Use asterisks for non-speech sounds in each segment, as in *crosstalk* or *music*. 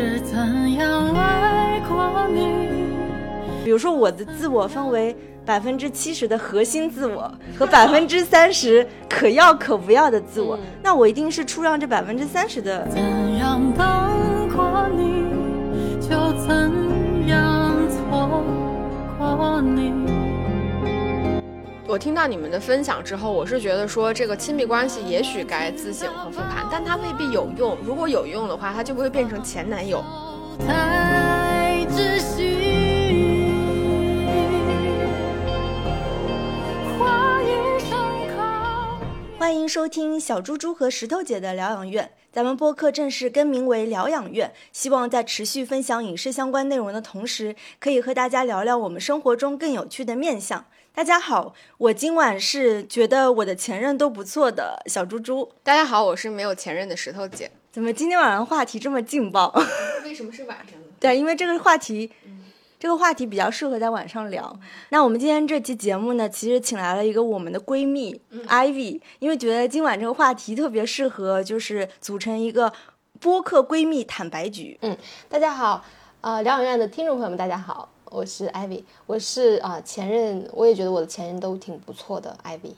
是怎样爱过你。比如说，我的自我分为百分之七十的核心自我和百分之三十可要可不要的自我，那我一定是出让这百分之三十的。怎样等过你，就怎样错过你。我听到你们的分享之后，我是觉得说这个亲密关系也许该自省和复盘，但它未必有用。如果有用的话，它就不会变成前男友。太窒息。欢迎收听小猪猪和石头姐的疗养院。咱们播客正式更名为疗养院，希望在持续分享影视相关内容的同时，可以和大家聊聊我们生活中更有趣的面相。大家好，我今晚是觉得我的前任都不错的小猪猪。大家好，我是没有前任的石头姐。怎么今天晚上话题这么劲爆？*laughs* 为什么是晚上呢？对，因为这个话题，这个话题比较适合在晚上聊。那我们今天这期节目呢，其实请来了一个我们的闺蜜、Ivy，因为觉得今晚这个话题特别适合，就是组成一个播客闺蜜坦白局。嗯，大家好，呃，疗养院的听众朋友们，大家好，我是 Ivy，我是啊、呃前任，我也觉得我的前任都挺不错的，Ivy，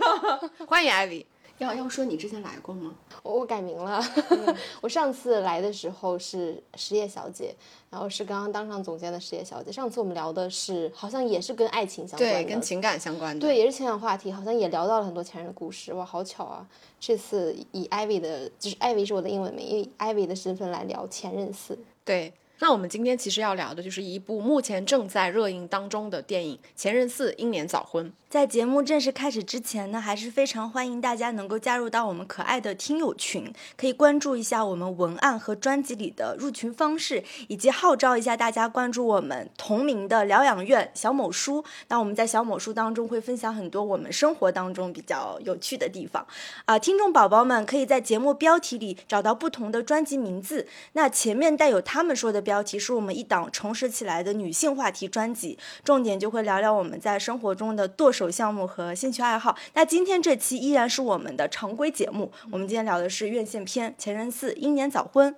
*laughs* 欢迎艾薇。要要说你之前来过吗？我我改名了，*laughs* 我上次来的时候是实业小姐，然后是刚刚当上总监的实业小姐。上次我们聊的是好像也是跟爱情相关的，对，跟情感相关的。对，也是情感话题，好像也聊到了很多前任的故事，哇，好巧啊！这次以 Ivy 的，就是 Ivy 是我的英文名，以 Ivy 的身份来聊前任四。对，那我们今天其实要聊的就是一部目前正在热映当中的电影《前任四：英年早婚》。在节目正式开始之前呢，还是非常欢迎大家能够加入到我们可爱的听友群，可以关注一下我们文案和专辑里的入群方式，以及号召一下大家关注我们同名的疗养院小某书。那我们在小某书当中会分享很多我们生活当中比较有趣的地方啊、听众宝宝们可以在节目标题里找到不同的专辑名字，那前面带有他们说的标题是我们一档重拾起来的女性话题专辑，重点就会聊聊我们在生活中的剁手项目和兴趣爱好。那今天这期依然是我们的常规节目，我们今天聊的是院线片《前任四：英年早婚》。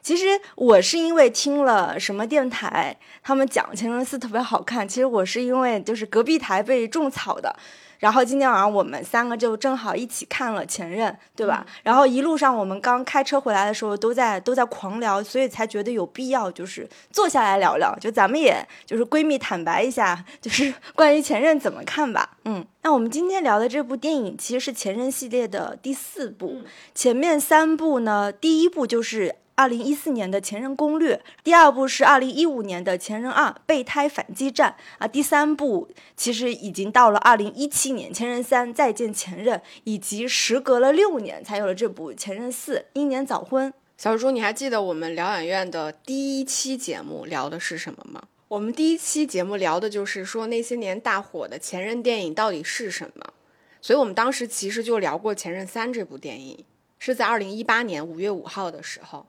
其实我是因为听了什么电台，他们讲《前任四》特别好看。其实我是因为就是隔壁台被种草的，然后今天晚上我们三个就正好一起看了《前任》，对吧？然后一路上我们刚开车回来的时候都在都在狂聊，所以才觉得有必要就是坐下来聊聊，就咱们也就是闺蜜坦白一下，就是 *laughs* 关于《前任》怎么看吧。嗯，那我们今天聊的这部电影其实是《前任》系列的第四部，前面三部呢，第一部就是。二零一四年的《前任攻略》，第二部是二零一五年的《前任二：备胎反击战》啊，第三部其实已经到了二零一七年《前任三：再见前任》，以及时隔了六年才有了这部《前任四：英年早婚》。小猪，你还记得我们疗养院的第一期节目聊的是什么吗？我们第一期节目聊的就是说那些年大火的前任电影到底是什么，所以我们当时其实就聊过《前任三》这部电影，是在二零一八年五月五号的时候。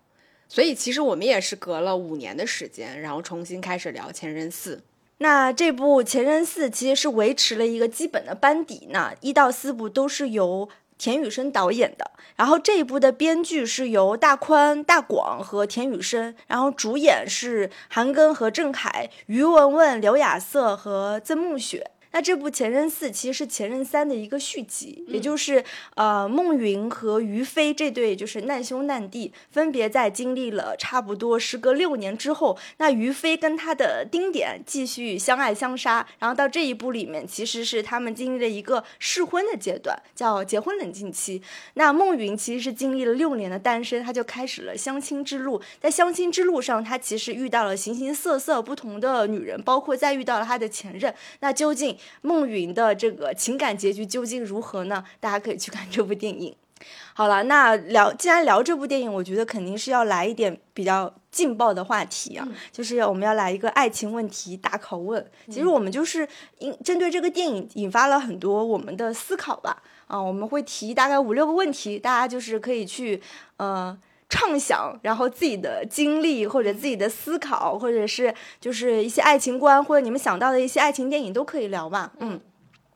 所以其实我们也是隔了五年的时间，然后重新开始聊《前任四》。那这部《前任四》其实是维持了一个基本的班底那，一到四部都是由田雨生导演的，然后这一部的编剧是由大宽、大广和田雨生，然后主演是韩庚和郑恺、于文文、刘亚瑟和曾慕雪。那这部《前任四》其实是《前任三》的一个续集，也就是呃孟云和于飞这对就是难兄难弟，分别在经历了差不多时隔六年之后，那于飞跟他的丁点继续相爱相杀，然后到这一部里面其实是他们经历了一个试婚的阶段，叫结婚冷静期。那孟云其实是经历了六年的单身，他就开始了相亲之路，在相亲之路上，他其实遇到了形形色色不同的女人，包括再遇到了他的前任。那究竟孟云的这个情感结局究竟如何呢？大家可以去看这部电影。*laughs* 好了，那聊既然聊这部电影，我觉得肯定是要来一点比较劲爆的话题啊，就是我们要来一个爱情问题大拷问。其实我们就是因针对这个电影引发了很多我们的思考吧。啊，我们会提大概五六个问题，大家就是可以去呃。畅想，然后自己的经历或者自己的思考，或者是就是一些爱情观，或者你们想到的一些爱情电影都可以聊嘛。嗯，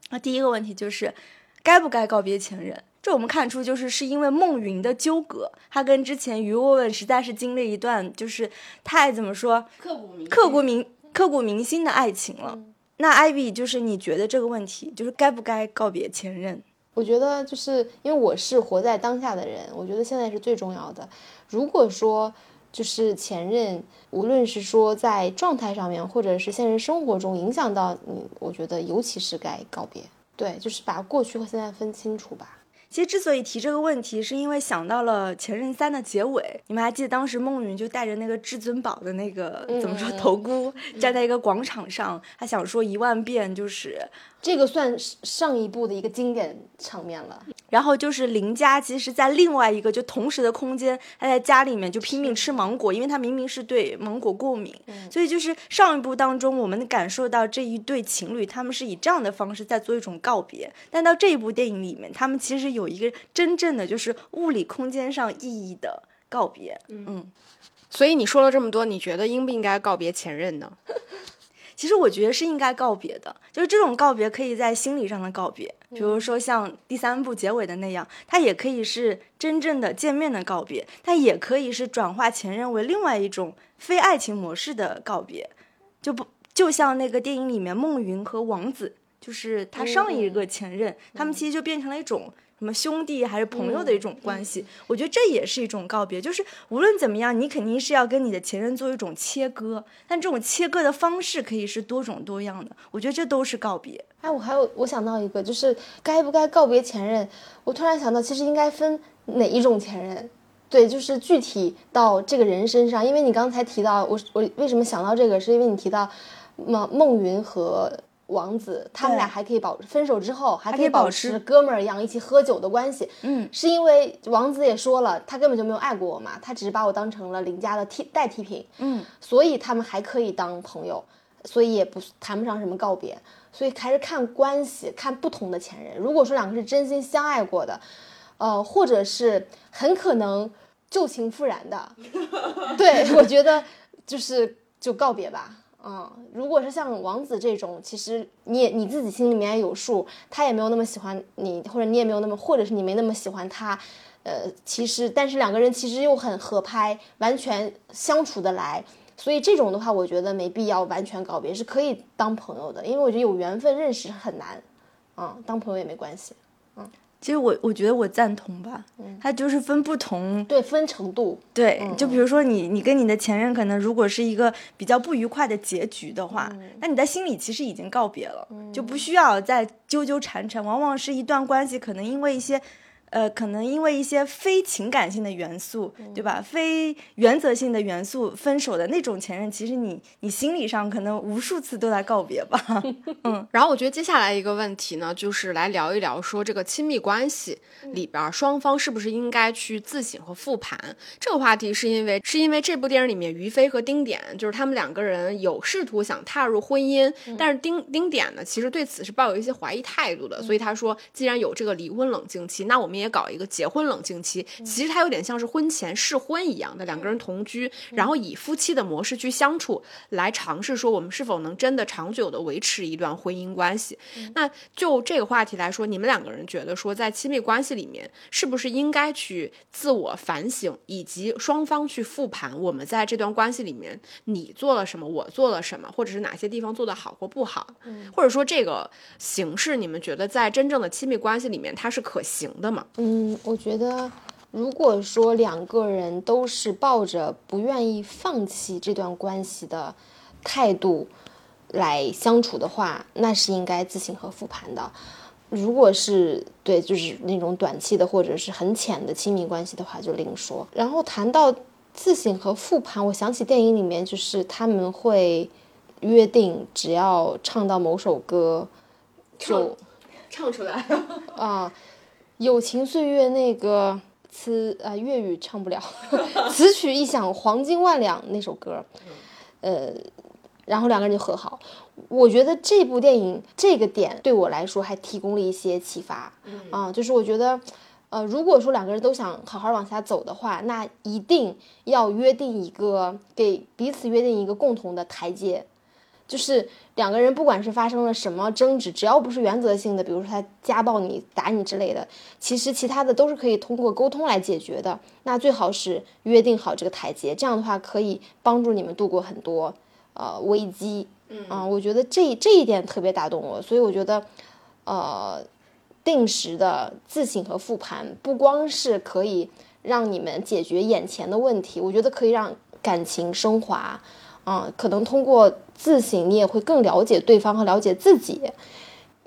那第一个问题就是，该不该告别前任？这我们看出就是是因为孟云的纠葛，他跟之前于文文实在是经历一段就是太怎么说刻骨铭刻骨铭刻骨铭心的爱情了。那 Ivy 就是你觉得这个问题就是该不该告别前任？我觉得就是因为我是活在当下的人，我觉得现在是最重要的。如果说就是前任，无论是说在状态上面，或者是现实生活中影响到你，我觉得尤其是该告别。对，就是把过去和现在分清楚吧。其实之所以提这个问题，是因为想到了《前任三》的结尾。你们还记得当时孟云就带着那个至尊宝的那个怎么说头箍，站在一个广场上，他想说一万遍，就是这个算上一部的一个经典场面了。然后就是林佳，其实在另外一个就同时的空间，他在家里面就拼命吃芒果，因为他明明是对芒果过敏，所以就是上一部当中，我们感受到这一对情侣他们是以这样的方式在做一种告别，但到这一部电影里面，他们其实有一个真正的就是物理空间上意义的告别，嗯。所以你说了这么多，你觉得应不应该告别前任呢？*laughs* 其实我觉得是应该告别的，就是这种告别可以在心理上的告别，比如说像第三部结尾的那样，它也可以是真正的见面的告别，但也可以是转化前任为另外一种非爱情模式的告别，就不就像那个电影里面孟云和王子，就是他上一个前任，他们其实就变成了一种。什么兄弟还是朋友的一种关系，我觉得这也是一种告别。就是无论怎么样，你肯定是要跟你的前任做一种切割，但这种切割的方式可以是多种多样的。我觉得这都是告别。哎，我还有我想到一个，就是该不该告别前任？我突然想到，其实应该分哪一种前任？对，就是具体到这个人身上。因为你刚才提到我，我为什么想到这个？是因为你提到孟孟云和。王子他们俩还可以保分手之后还可以保持。哥们儿一样一起喝酒的关系，嗯，是因为王子也说了，他根本就没有爱过我嘛，他只是把我当成了邻家的替代替品，嗯，所以他们还可以当朋友，所以也不谈不上什么告别，所以还是看关系，看不同的前任。如果说两个是真心相爱过的，呃，或者是很可能旧情复燃的，对我觉得就是就告别吧。嗯，如果是像王子这种，其实你也你自己心里面有数，他也没有那么喜欢你，或者你也没有那么，或者是你没那么喜欢他，呃，其实但是两个人其实又很合拍，完全相处得来，所以这种的话，我觉得没必要完全告别，是可以当朋友的，因为我觉得有缘分认识很难，嗯，当朋友也没关系。嗯其实我我觉得我赞同吧，它就是分不同，对分程度，对，就比如说你你跟你的前任可能如果是一个比较不愉快的结局的话，那你在心里其实已经告别了，就不需要再纠纠缠缠。往往是一段关系可能因为一些。呃，可能因为一些非情感性的元素，对吧？非原则性的元素分手的那种前任，其实你你心理上可能无数次都在告别吧。*laughs* 嗯，*laughs* 然后我觉得接下来一个问题呢，就是来聊一聊说这个亲密关系里边双方是不是应该去自省和复盘这个话题，是因为是因为这部电影里面于飞和丁点就是他们两个人有试图想踏入婚姻，但是丁丁点呢其实对此是抱有一些怀疑态度的，所以他说既然有这个离婚冷静期，那我们也搞一个结婚冷静期，其实它有点像是婚前试婚一样的，两个人同居，然后以夫妻的模式去相处，来尝试说我们是否能真的长久的维持一段婚姻关系。那就这个话题来说，你们两个人觉得说在亲密关系里面，是不是应该去自我反省，以及双方去复盘我们在这段关系里面你做了什么，我做了什么，或者是哪些地方做得好或不好，或者说这个形式你们觉得在真正的亲密关系里面它是可行的吗？嗯，我觉得，如果说两个人都是抱着不愿意放弃这段关系的态度来相处的话，那是应该自省和复盘的。如果是对，就是那种短期的或者是很浅的亲密关系的话，就另说。然后谈到自省和复盘，我想起电影里面就是他们会约定，只要唱到某首歌，就唱出来 *laughs* 啊。友情岁月那个词啊，粤语唱不了，*laughs* 词曲一响，黄金万两那首歌，呃，然后两个人就和好。我觉得这部电影这个点对我来说还提供了一些启发啊，就是我觉得，呃，如果说两个人都想好好往下走的话，那一定要约定一个给彼此约定一个共同的台阶。就是两个人不管是发生了什么争执，只要不是原则性的，比如说他家暴你、打你之类的，其实其他的都是可以通过沟通来解决的。那最好是约定好这个台阶，这样的话可以帮助你们度过很多呃危机。嗯，我觉得这这一点特别打动我，所以我觉得呃定时的自省和复盘，不光是可以让你们解决眼前的问题，我觉得可以让感情升华。嗯，可能通过自省，你也会更了解对方和了解自己。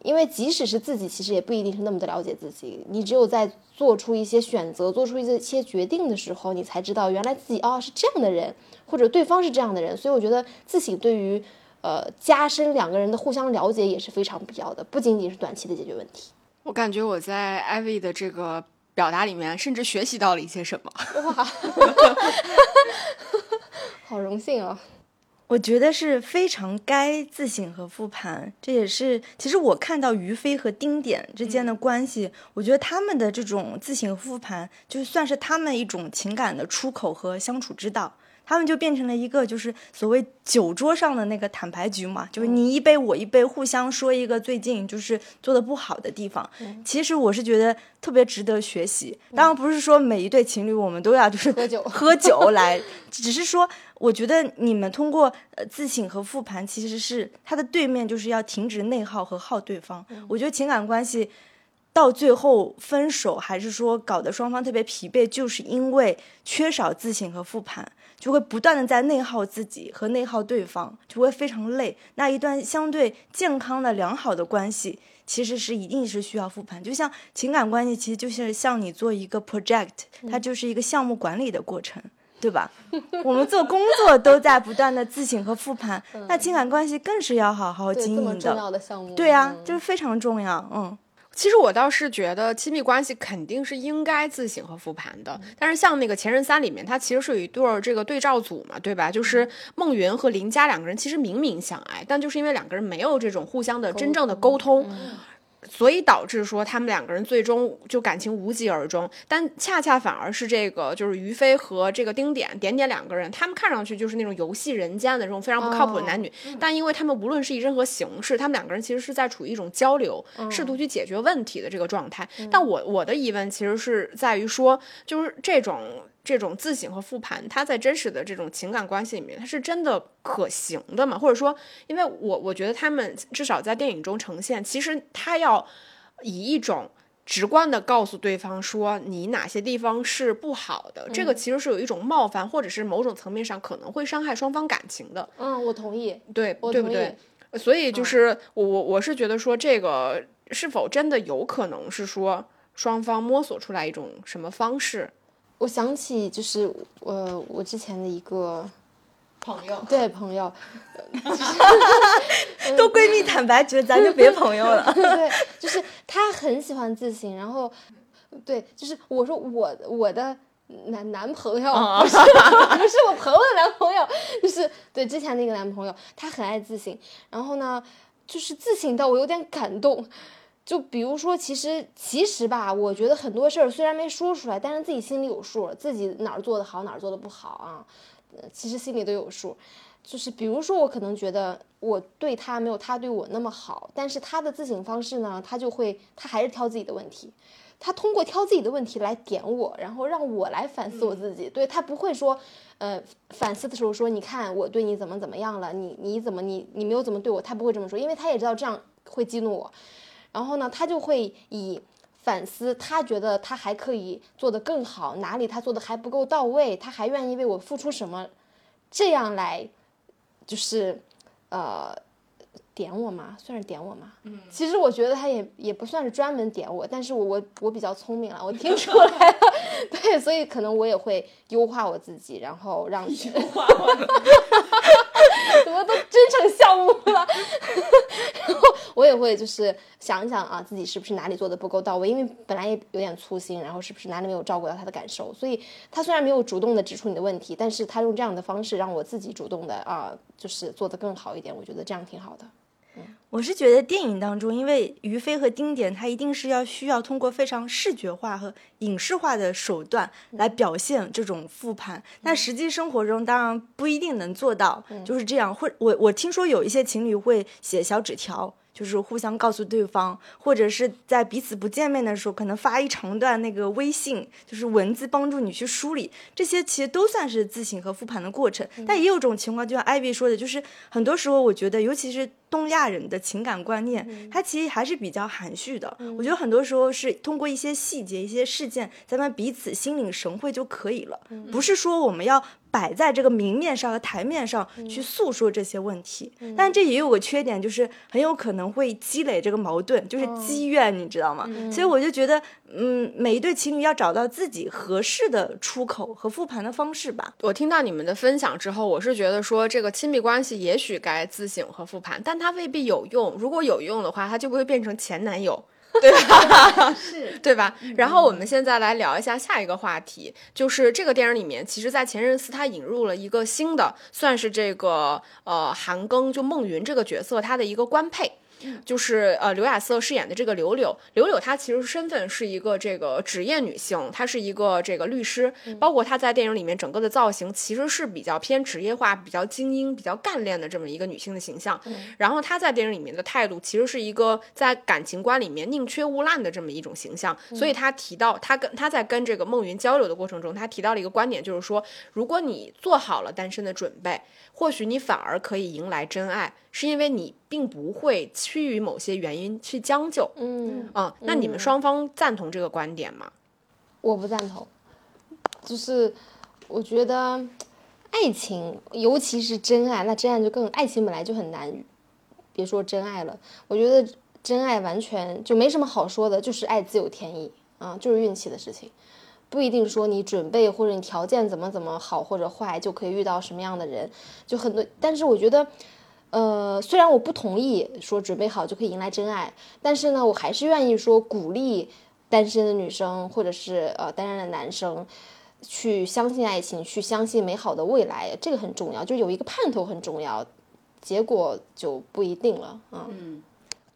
因为即使是自己，其实也不一定是那么的了解自己。你只有在做出一些选择、做出一些决定的时候，你才知道原来自己哦是这样的人，或者对方是这样的人。所以我觉得自省对于呃加深两个人的互相了解也是非常必要的，不仅仅是短期的解决问题。我感觉我在艾薇的这个表达里面，甚至学习到了一些什么。哇，*laughs* 好荣幸啊！我觉得是非常该自省和复盘，这也是其实我看到于飞和丁点之间的关系，我觉得他们的这种自省和复盘，就算是他们一种情感的出口和相处之道。他们就变成了一个，就是所谓酒桌上的那个坦白局嘛，就是你一杯我一杯，互相说一个最近就是做的不好的地方。其实我是觉得特别值得学习。当然不是说每一对情侣我们都要就是喝酒 *laughs* 喝酒来，只是说我觉得你们通过呃自省和复盘，其实是它的对面就是要停止内耗和耗对方。我觉得情感关系到最后分手，还是说搞得双方特别疲惫，就是因为缺少自省和复盘。就会不断的在内耗自己和内耗对方，就会非常累。那一段相对健康的良好的关系，其实是一定是需要复盘。就像情感关系，其实就是像你做一个 project，它就是一个项目管理的过程，对吧？*laughs* 我们做工作都在不断的自省和复盘，那情感关系更是要好好经营的。重要的项目，对啊，就是非常重要，嗯。其实我倒是觉得亲密关系肯定是应该自省和复盘的，但是像那个《前任三》里面，它其实是有一对儿这个对照组嘛，对吧？就是孟云和林佳两个人其实明明相爱，但就是因为两个人没有这种互相的真正的沟通。所以导致说他们两个人最终就感情无疾而终，但恰恰反而是这个就是于飞和这个丁点点点两个人，他们看上去就是那种游戏人间的这种非常不靠谱的男女，但因为他们无论是以任何形式，他们两个人其实是在处于一种交流，试图去解决问题的这个状态。但我我的疑问其实是在于说，就是这种。这种自省和复盘，它在真实的这种情感关系里面，它是真的可行的吗？或者说，因为我我觉得他们至少在电影中呈现，其实他要以一种直观的告诉对方说你哪些地方是不好的，这个其实是有一种冒犯，或者是某种层面上可能会伤害双方感情的。嗯，我同意，对，对不对？所以就是我我我是觉得说，这个是否真的有可能是说双方摸索出来一种什么方式？我想起就是呃，我之前的一个朋友，对朋友，*laughs* *laughs* 都闺蜜坦白，觉得咱就别朋友了。对，就是他很喜欢自省，然后对，就是我说我我的男男朋友不是 *laughs* 不是我朋友的男朋友，就是对之前那个男朋友，他很爱自省，然后呢，就是自省到我有点感动。就比如说，其实其实吧，我觉得很多事儿虽然没说出来，但是自己心里有数，自己哪儿做的好，哪儿做的不好啊，其实心里都有数。就是比如说，我可能觉得我对他没有他对我那么好，但是他的自省方式呢，他就会他还是挑自己的问题，他通过挑自己的问题来点我，然后让我来反思我自己。对他不会说，呃，反思的时候说，你看我对你怎么怎么样了，你你怎么你你没有怎么对我，他不会这么说，因为他也知道这样会激怒我。然后呢，他就会以反思，他觉得他还可以做得更好，哪里他做的还不够到位，他还愿意为我付出什么，这样来，就是，呃。点我嘛？算是点我嘛？嗯，其实我觉得他也也不算是专门点我，但是我我我比较聪明了，我听出来了，*laughs* 对，所以可能我也会优化我自己，然后让优化我，*laughs* *laughs* 怎么都真成项目了，*laughs* 然后我也会就是想一想啊，自己是不是哪里做的不够到位，因为本来也有点粗心，然后是不是哪里没有照顾到他的感受，所以他虽然没有主动的指出你的问题，但是他用这样的方式让我自己主动的啊，就是做的更好一点，我觉得这样挺好的。我是觉得电影当中，因为于飞和丁点，他一定是要需要通过非常视觉化和影视化的手段来表现这种复盘。那实际生活中，当然不一定能做到，就是这样。会我我听说有一些情侣会写小纸条。就是互相告诉对方，或者是在彼此不见面的时候，可能发一长段那个微信，就是文字帮助你去梳理。这些其实都算是自省和复盘的过程。但也有种情况，就像艾薇说的，就是很多时候我觉得，尤其是东亚人的情感观念，它其实还是比较含蓄的。我觉得很多时候是通过一些细节、一些事件，咱们彼此心领神会就可以了，不是说我们要。摆在这个明面上和台面上去诉说这些问题，但这也有个缺点，就是很有可能会积累这个矛盾，就是积怨，你知道吗？所以我就觉得，嗯，每一对情侣要找到自己合适的出口和复盘的方式吧。我听到你们的分享之后，我是觉得说，这个亲密关系也许该自省和复盘，但它未必有用。如果有用的话，它就不会变成前男友。*laughs* 对吧？*laughs* 是 *laughs* 对吧？然后我们现在来聊一下下一个话题，就是这个电影里面，其实，在《前任四》它引入了一个新的，算是这个呃韩庚就孟云这个角色他的一个官配。就是呃，刘亚瑟饰演的这个柳柳，柳柳她其实身份是一个这个职业女性，她是一个这个律师，包括她在电影里面整个的造型其实是比较偏职业化、比较精英、比较干练的这么一个女性的形象。然后她在电影里面的态度其实是一个在感情观里面宁缺毋滥的这么一种形象。所以她提到，她跟她在跟这个孟云交流的过程中，她提到了一个观点，就是说，如果你做好了单身的准备，或许你反而可以迎来真爱。是因为你并不会趋于某些原因去将就，嗯啊，那你们双方赞同这个观点吗？我不赞同，就是我觉得爱情，尤其是真爱，那真爱就更爱情本来就很难，别说真爱了，我觉得真爱完全就没什么好说的，就是爱自有天意啊，就是运气的事情，不一定说你准备或者你条件怎么怎么好或者坏就可以遇到什么样的人，就很多，但是我觉得。呃，虽然我不同意说准备好就可以迎来真爱，但是呢，我还是愿意说鼓励单身的女生或者是呃单身的男生去相信爱情，去相信美好的未来，这个很重要，就有一个盼头很重要，结果就不一定了。嗯，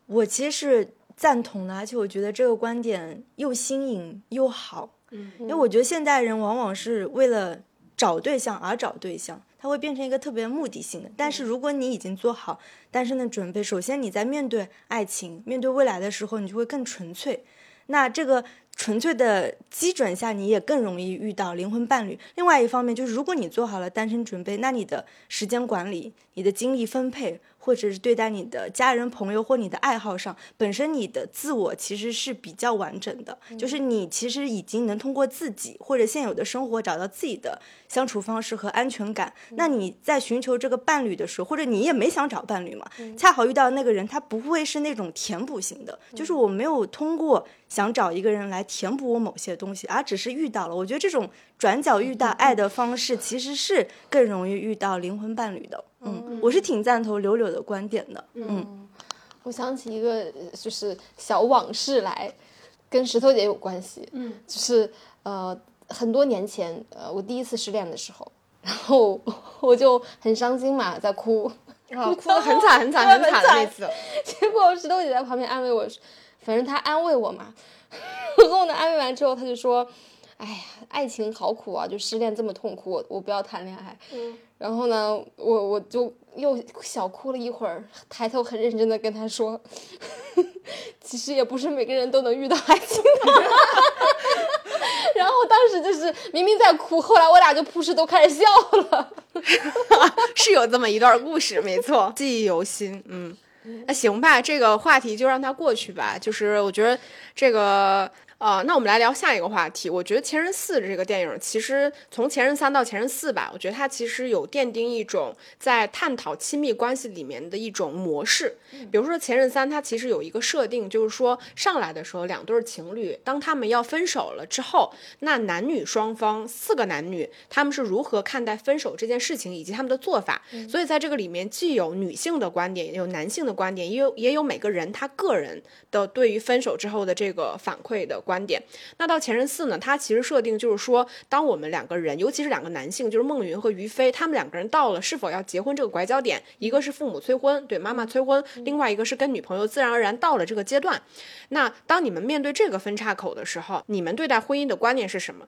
我其实是赞同的，而且我觉得这个观点又新颖又好。嗯，因为我觉得现代人往往是为了找对象而找对象。它会变成一个特别目的性的，但是如果你已经做好单身的准备，首先你在面对爱情、面对未来的时候，你就会更纯粹。那这个纯粹的基准下，你也更容易遇到灵魂伴侣。另外一方面，就是如果你做好了单身准备，那你的时间管理、你的精力分配。或者是对待你的家人、朋友或你的爱好上，本身你的自我其实是比较完整的，就是你其实已经能通过自己或者现有的生活找到自己的相处方式和安全感。那你在寻求这个伴侣的时候，或者你也没想找伴侣嘛，恰好遇到那个人，他不会是那种填补型的，就是我没有通过想找一个人来填补我某些东西，而只是遇到了。我觉得这种转角遇到爱的方式，其实是更容易遇到灵魂伴侣的。嗯，我是挺赞同柳柳的观点的。嗯，我想起一个就是小往事来，跟石头姐有关系。嗯，就是呃很多年前，呃我第一次失恋的时候，然后 *laughs* 我就很伤心嘛，在哭，然后哭的很惨很惨很惨的那次。*laughs* 结果石头姐在旁边安慰我，反正她安慰我嘛。然后呢，安慰完之后，她就说：“哎呀，爱情好苦啊，就失恋这么痛苦，我我不要谈恋爱。”嗯。然后呢，我我就又小哭了一会儿，抬头很认真的跟他说：“ *laughs* 其实也不是每个人都能遇到爱情的。*laughs* ”然后当时就是明明在哭，后来我俩就扑哧都开始笑了。*laughs* 是有这么一段故事，没错，记忆犹新。嗯，那行吧，这个话题就让它过去吧。就是我觉得这个。呃，那我们来聊下一个话题。我觉得《前任四》这个电影，其实从《前任三》到《前任四》吧，我觉得它其实有奠定一种在探讨亲密关系里面的一种模式。比如说《前任三》，它其实有一个设定，就是说上来的时候，两对情侣当他们要分手了之后，那男女双方四个男女他们是如何看待分手这件事情，以及他们的做法。所以在这个里面，既有女性的观点，也有男性的观点，也有也有每个人他个人的对于分手之后的这个反馈的。观点。那到《前任四》呢，它其实设定就是说，当我们两个人，尤其是两个男性，就是孟云和于飞，他们两个人到了是否要结婚这个拐角点，一个是父母催婚，对妈妈催婚，另外一个是跟女朋友自然而然到了这个阶段。那当你们面对这个分岔口的时候，你们对待婚姻的观念是什么？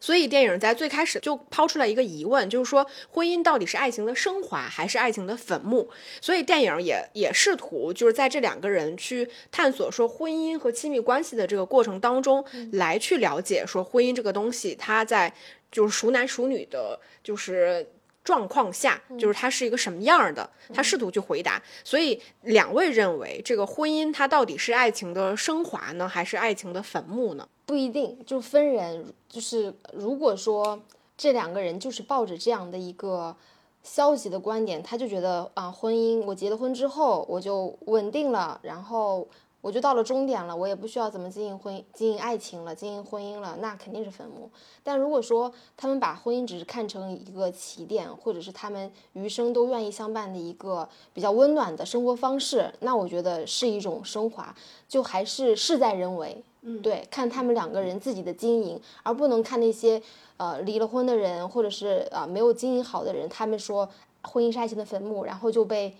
所以电影在最开始就抛出来一个疑问，就是说婚姻到底是爱情的升华还是爱情的坟墓？所以电影也也试图就是在这两个人去探索说婚姻和亲密关系的这个过程当中，来去了解说婚姻这个东西，它在就是熟男熟女的，就是。状况下，就是它是一个什么样的？他试图去回答。所以两位认为，这个婚姻它到底是爱情的升华呢，还是爱情的坟墓呢？不一定，就分人。就是如果说这两个人就是抱着这样的一个消极的观点，他就觉得啊，婚姻我结了婚之后我就稳定了，然后。我就到了终点了，我也不需要怎么经营婚经营爱情了，经营婚姻了，那肯定是坟墓。但如果说他们把婚姻只是看成一个起点，或者是他们余生都愿意相伴的一个比较温暖的生活方式，那我觉得是一种升华，就还是事在人为。嗯，对，看他们两个人自己的经营，而不能看那些呃离了婚的人，或者是啊没有经营好的人，他们说婚姻是爱情的坟墓，然后就被。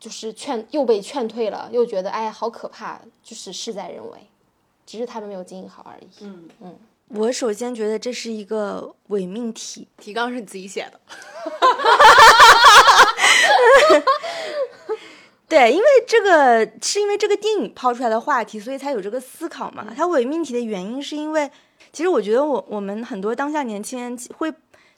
就是劝又被劝退了，又觉得哎好可怕，就是事在人为，只是他们没有经营好而已。嗯嗯，我首先觉得这是一个伪命题，提纲是你自己写的。*laughs* 对，因为这个是因为这个电影抛出来的话题，所以才有这个思考嘛。它伪命题的原因是因为，其实我觉得我我们很多当下年轻人会。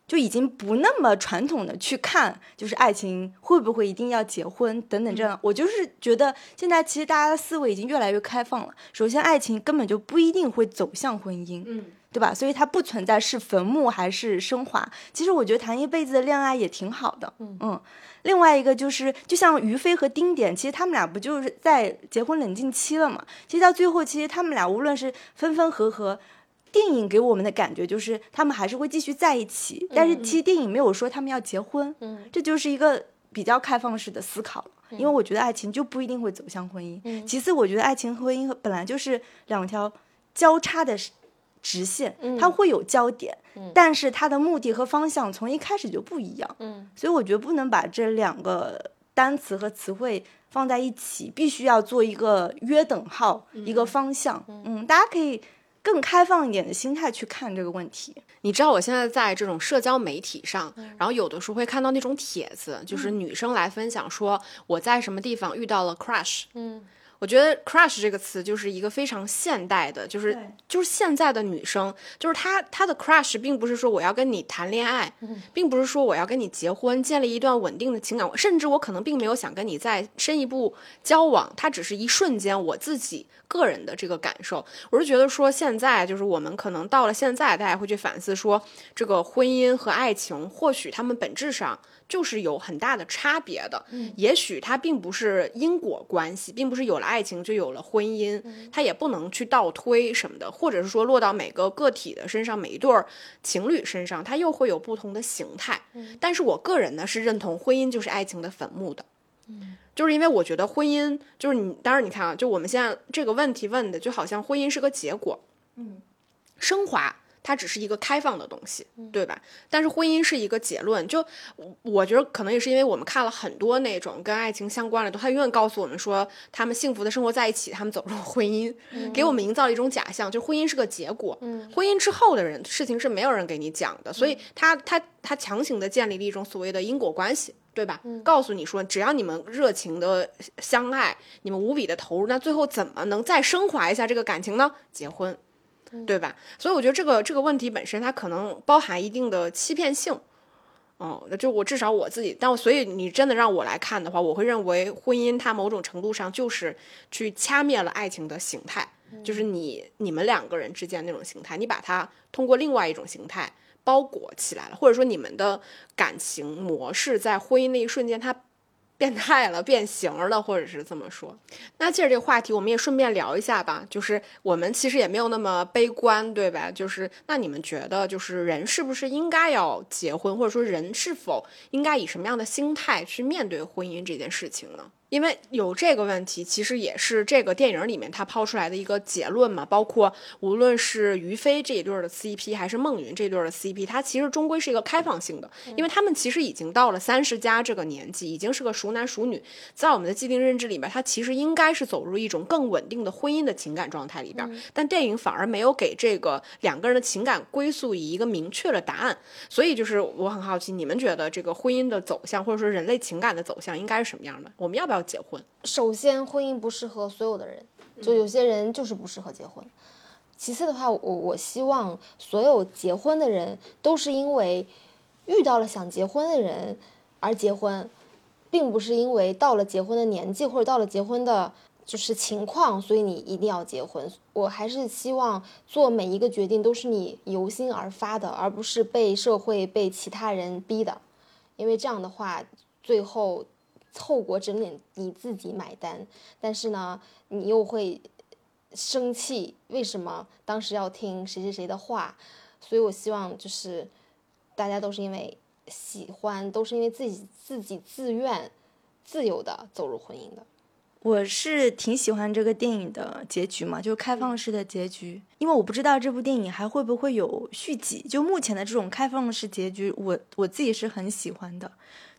就已经不那么传统的去看，就是爱情会不会一定要结婚等等这样。我就是觉得现在其实大家的思维已经越来越开放了。首先，爱情根本就不一定会走向婚姻，嗯，对吧？所以它不存在是坟墓还是升华。其实我觉得谈一辈子的恋爱也挺好的，嗯。另外一个就是，就像于飞和丁点，其实他们俩不就是在结婚冷静期了嘛？其实到最后，其实他们俩无论是分分合合。电影给我们的感觉就是他们还是会继续在一起，但是其实电影没有说他们要结婚，嗯，这就是一个比较开放式的思考。因为我觉得爱情就不一定会走向婚姻。其次，我觉得爱情和婚姻本来就是两条交叉的直线，它会有交点，但是它的目的和方向从一开始就不一样。嗯，所以我觉得不能把这两个单词和词汇放在一起，必须要做一个约等号，一个方向。嗯，大家可以。更开放一点的心态去看这个问题。你知道我现在在这种社交媒体上，然后有的时候会看到那种帖子，就是女生来分享说我在什么地方遇到了 crush。嗯。我觉得 crush 这个词就是一个非常现代的，就是就是现在的女生，就是她她的 crush 并不是说我要跟你谈恋爱，并不是说我要跟你结婚，建立一段稳定的情感，甚至我可能并没有想跟你再深一步交往，它只是一瞬间我自己个人的这个感受。我是觉得说现在就是我们可能到了现在，大家会去反思说这个婚姻和爱情，或许他们本质上。就是有很大的差别的，也许它并不是因果关系，并不是有了爱情就有了婚姻，它也不能去倒推什么的，或者是说落到每个个体的身上，每一对情侣身上，它又会有不同的形态。但是我个人呢是认同婚姻就是爱情的坟墓的，就是因为我觉得婚姻就是你，当然你看啊，就我们现在这个问题问的，就好像婚姻是个结果，嗯，升华。它只是一个开放的东西，对吧？但是婚姻是一个结论。就我觉得可能也是因为我们看了很多那种跟爱情相关的，都他永远告诉我们说他们幸福的生活在一起，他们走入婚姻，给我们营造了一种假象，就婚姻是个结果。婚姻之后的人事情是没有人给你讲的，所以他他他强行的建立了一种所谓的因果关系，对吧？告诉你说只要你们热情的相爱，你们无比的投入，那最后怎么能再升华一下这个感情呢？结婚。对吧？所以我觉得这个这个问题本身，它可能包含一定的欺骗性。哦，就我至少我自己，但所以你真的让我来看的话，我会认为婚姻它某种程度上就是去掐灭了爱情的形态，就是你你们两个人之间那种形态，你把它通过另外一种形态包裹起来了，或者说你们的感情模式在婚姻那一瞬间它。变态了，变形了，或者是这么说。那借着这个话题，我们也顺便聊一下吧。就是我们其实也没有那么悲观，对吧？就是那你们觉得，就是人是不是应该要结婚，或者说人是否应该以什么样的心态去面对婚姻这件事情呢？因为有这个问题，其实也是这个电影里面他抛出来的一个结论嘛。包括无论是于飞这一对儿的 CP，还是孟云这对儿的 CP，它其实终归是一个开放性的，因为他们其实已经到了三十加这个年纪，已经是个熟男熟女，在我们的既定认知里边，他其实应该是走入一种更稳定的婚姻的情感状态里边。但电影反而没有给这个两个人的情感归宿以一个明确的答案，所以就是我很好奇，你们觉得这个婚姻的走向，或者说人类情感的走向应该是什么样的？我们要不要结婚？首先，婚姻不适合所有的人，就有些人就是不适合结婚。其次的话，我我希望所有结婚的人都是因为遇到了想结婚的人而结婚，并不是因为到了结婚的年纪或者到了结婚的就是情况，所以你一定要结婚。我还是希望做每一个决定都是你由心而发的，而不是被社会、被其他人逼的，因为这样的话，最后。凑果整点你自己买单，但是呢，你又会生气，为什么当时要听谁谁谁的话？所以我希望就是大家都是因为喜欢，都是因为自己自己自愿、自由的走入婚姻的。我是挺喜欢这个电影的结局嘛，就是开放式的结局，因为我不知道这部电影还会不会有续集。就目前的这种开放式结局，我我自己是很喜欢的。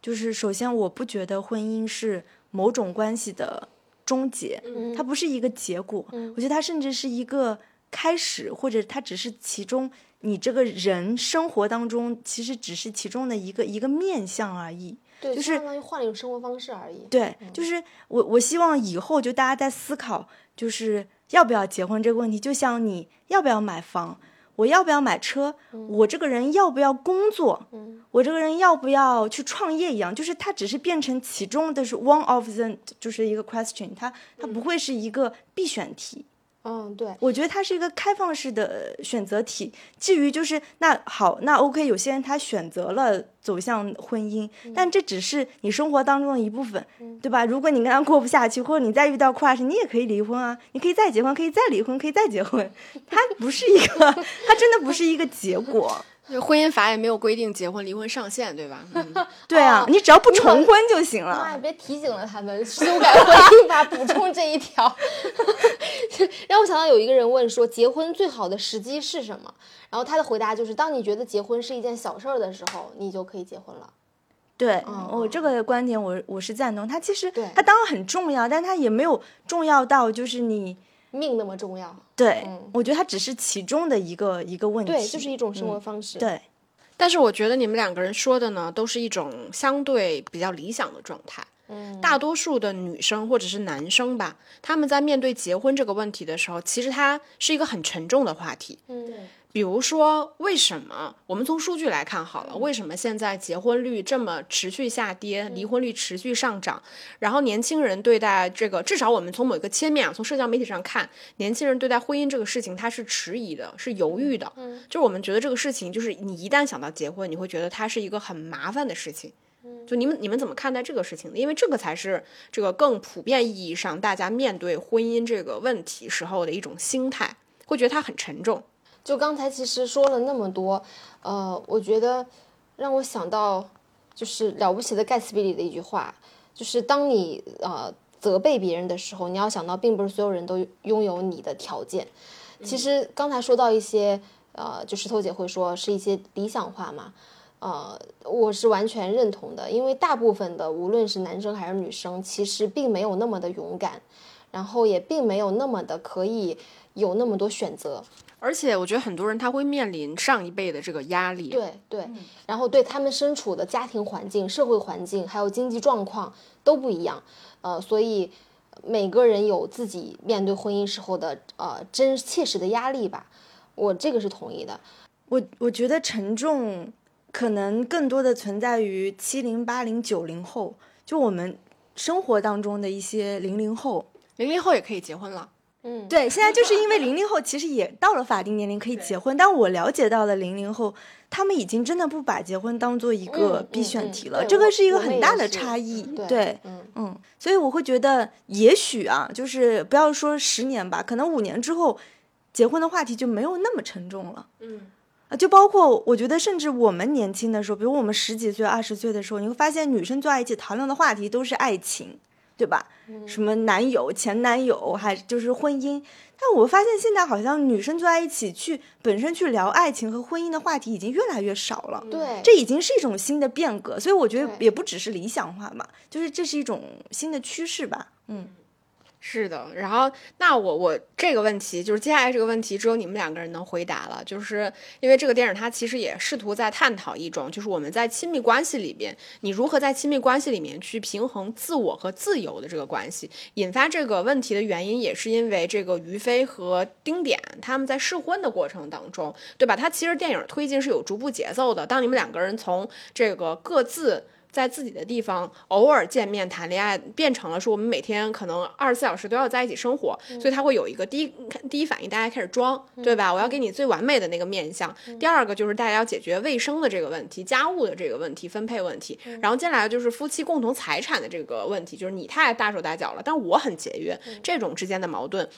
就是首先，我不觉得婚姻是某种关系的终结，它不是一个结果。我觉得它甚至是一个开始，或者它只是其中你这个人生活当中，其实只是其中的一个一个面相而已。对，就是相当于换了一种生活方式而已。对，就是我我希望以后就大家在思考，就是要不要结婚这个问题，就像你要不要买房。我要不要买车？我这个人要不要工作？我这个人要不要去创业一样，就是它只是变成其中的是 one of the，就是一个 question，它它不会是一个必选题。嗯，对，我觉得它是一个开放式的选择题。至于就是那好，那 OK，有些人他选择了走向婚姻，但这只是你生活当中的一部分，对吧？如果你跟他过不下去，或者你再遇到 crush，你也可以离婚啊，你可以再结婚，可以再离婚，可以再结婚。*laughs* 它不是一个，它真的不是一个结果。婚姻法也没有规定结婚离婚上限，对吧？*laughs* 对啊，你只要不重婚就行了。妈，别提醒了他们，修改婚姻法补充这一条。*laughs* 让我想到有一个人问说，结婚最好的时机是什么？然后他的回答就是，当你觉得结婚是一件小事儿的时候，你就可以结婚了。对我这个观点，我我是赞同。他其实对他当然很重要，但他也没有重要到就是你。命那么重要，对，我觉得它只是其中的一个一个问题，对，就是一种生活方式，对。但是我觉得你们两个人说的呢，都是一种相对比较理想的状态。嗯，大多数的女生或者是男生吧，他们在面对结婚这个问题的时候，其实它是一个很沉重的话题。嗯。比如说，为什么我们从数据来看好了？为什么现在结婚率这么持续下跌，离婚率持续上涨？然后年轻人对待这个，至少我们从某一个切面啊，从社交媒体上看，年轻人对待婚姻这个事情，他是迟疑的，是犹豫的。嗯，就是我们觉得这个事情，就是你一旦想到结婚，你会觉得它是一个很麻烦的事情。嗯，就你们你们怎么看待这个事情的？因为这个才是这个更普遍意义上大家面对婚姻这个问题时候的一种心态，会觉得它很沉重。就刚才其实说了那么多，呃，我觉得让我想到就是《了不起的盖茨比》里的一句话，就是当你呃责备别人的时候，你要想到并不是所有人都拥有你的条件。其实刚才说到一些呃，就石头姐会说是一些理想化嘛，呃，我是完全认同的，因为大部分的无论是男生还是女生，其实并没有那么的勇敢，然后也并没有那么的可以有那么多选择。而且我觉得很多人他会面临上一辈的这个压力，对对，然后对他们身处的家庭环境、社会环境还有经济状况都不一样，呃，所以每个人有自己面对婚姻时候的呃真切实的压力吧，我这个是同意的。我我觉得沉重可能更多的存在于七零八零九零后，就我们生活当中的一些零零后，零零后也可以结婚了。嗯，对，现在就是因为零零后其实也到了法定年龄可以结婚，但我了解到的零零后，他们已经真的不把结婚当做一个必选题了，这个是一个很大的差异。对，嗯嗯，所以我会觉得，也许啊，就是不要说十年吧，可能五年之后，结婚的话题就没有那么沉重了。嗯，啊，就包括我觉得，甚至我们年轻的时候，比如我们十几岁、二十岁的时候，你会发现女生坐在一起讨论的话题都是爱情。对吧？什么男友、前男友，还就是婚姻。但我发现现在好像女生坐在一起去本身去聊爱情和婚姻的话题已经越来越少了。对，这已经是一种新的变革，所以我觉得也不只是理想化嘛，就是这是一种新的趋势吧。嗯，是的，然后那我我这个问题就是接下来这个问题只有你们两个人能回答了，就是因为这个电影它其实也试图在探讨一种，就是我们在亲密关系里边，你如何在亲密关系里面去平衡自我和自由的这个关系。引发这个问题的原因也是因为这个于飞和丁点他们在试婚的过程当中，对吧？他其实电影推进是有逐步节奏的，当你们两个人从这个各自。在自己的地方偶尔见面谈恋爱，变成了说我们每天可能二十四小时都要在一起生活，所以他会有一个第一第一反应，大家开始装，对吧？我要给你最完美的那个面相。第二个就是大家要解决卫生的这个问题、家务的这个问题、分配问题，然后接下来就是夫妻共同财产的这个问题，就是你太大手大脚了，但我很节约，这种之间的矛盾。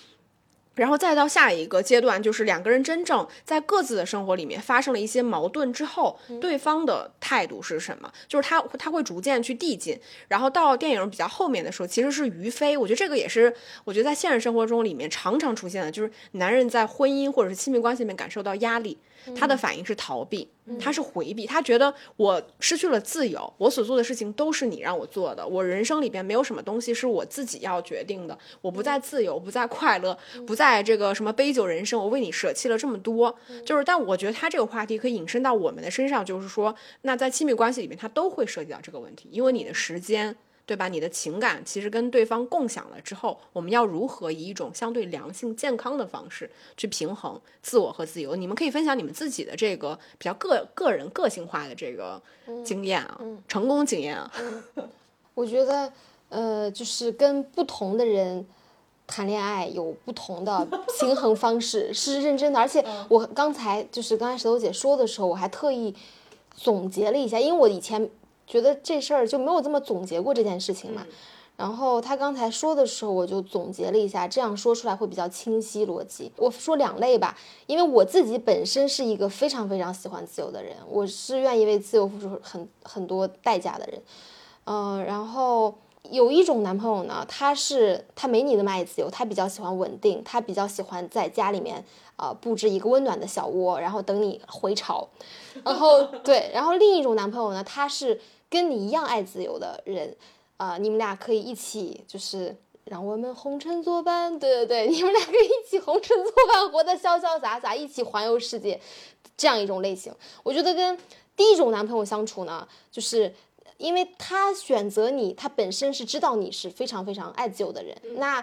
然后再到下一个阶段，就是两个人真正在各自的生活里面发生了一些矛盾之后，对方的态度是什么？就是他他会逐渐去递进，然后到电影比较后面的时候，其实是于飞。我觉得这个也是，我觉得在现实生活中里面常常出现的，就是男人在婚姻或者是亲密关系里面感受到压力，他的反应是逃避，他是回避，他觉得我失去了自由，我所做的事情都是你让我做的，我人生里边没有什么东西是我自己要决定的，我不再自由，不再快乐，不再这个什么杯酒人生，我为你舍弃了这么多，就是，但我觉得他这个话题可以引申到我们的身上，就是说，那在亲密关系里面，他都会涉及到这个问题，因为你的时间。对吧？你的情感其实跟对方共享了之后，我们要如何以一种相对良性、健康的方式去平衡自我和自由？你们可以分享你们自己的这个比较个个人个性化的这个经验啊，成功经验啊。我觉得，呃，就是跟不同的人谈恋爱有不同的平衡方式，是认真的。而且我刚才就是刚才石头姐说的时候，我还特意总结了一下，因为我以前觉得这事儿就没有这么总结过这件事情嘛。然后他刚才说的时候，我就总结了一下，这样说出来会比较清晰逻辑。我说两类吧，因为我自己本身是一个非常非常喜欢自由的人，我是愿意为自由付出很很多代价的人。嗯、然后有一种男朋友呢，他是他没你那么爱自由，他比较喜欢稳定，他比较喜欢在家里面呃布置一个温暖的小窝，然后等你回巢。然后对，然后另一种男朋友呢，他是跟你一样爱自由的人，啊，你们俩可以一起就是。让我们红尘作伴，对对对，*laughs* 你们俩可以一起红尘作伴，活得潇潇洒洒，一起环游世界，这样一种类型。我觉得跟第一种男朋友相处呢，就是因为他选择你，他本身是知道你是非常非常爱自由的人。那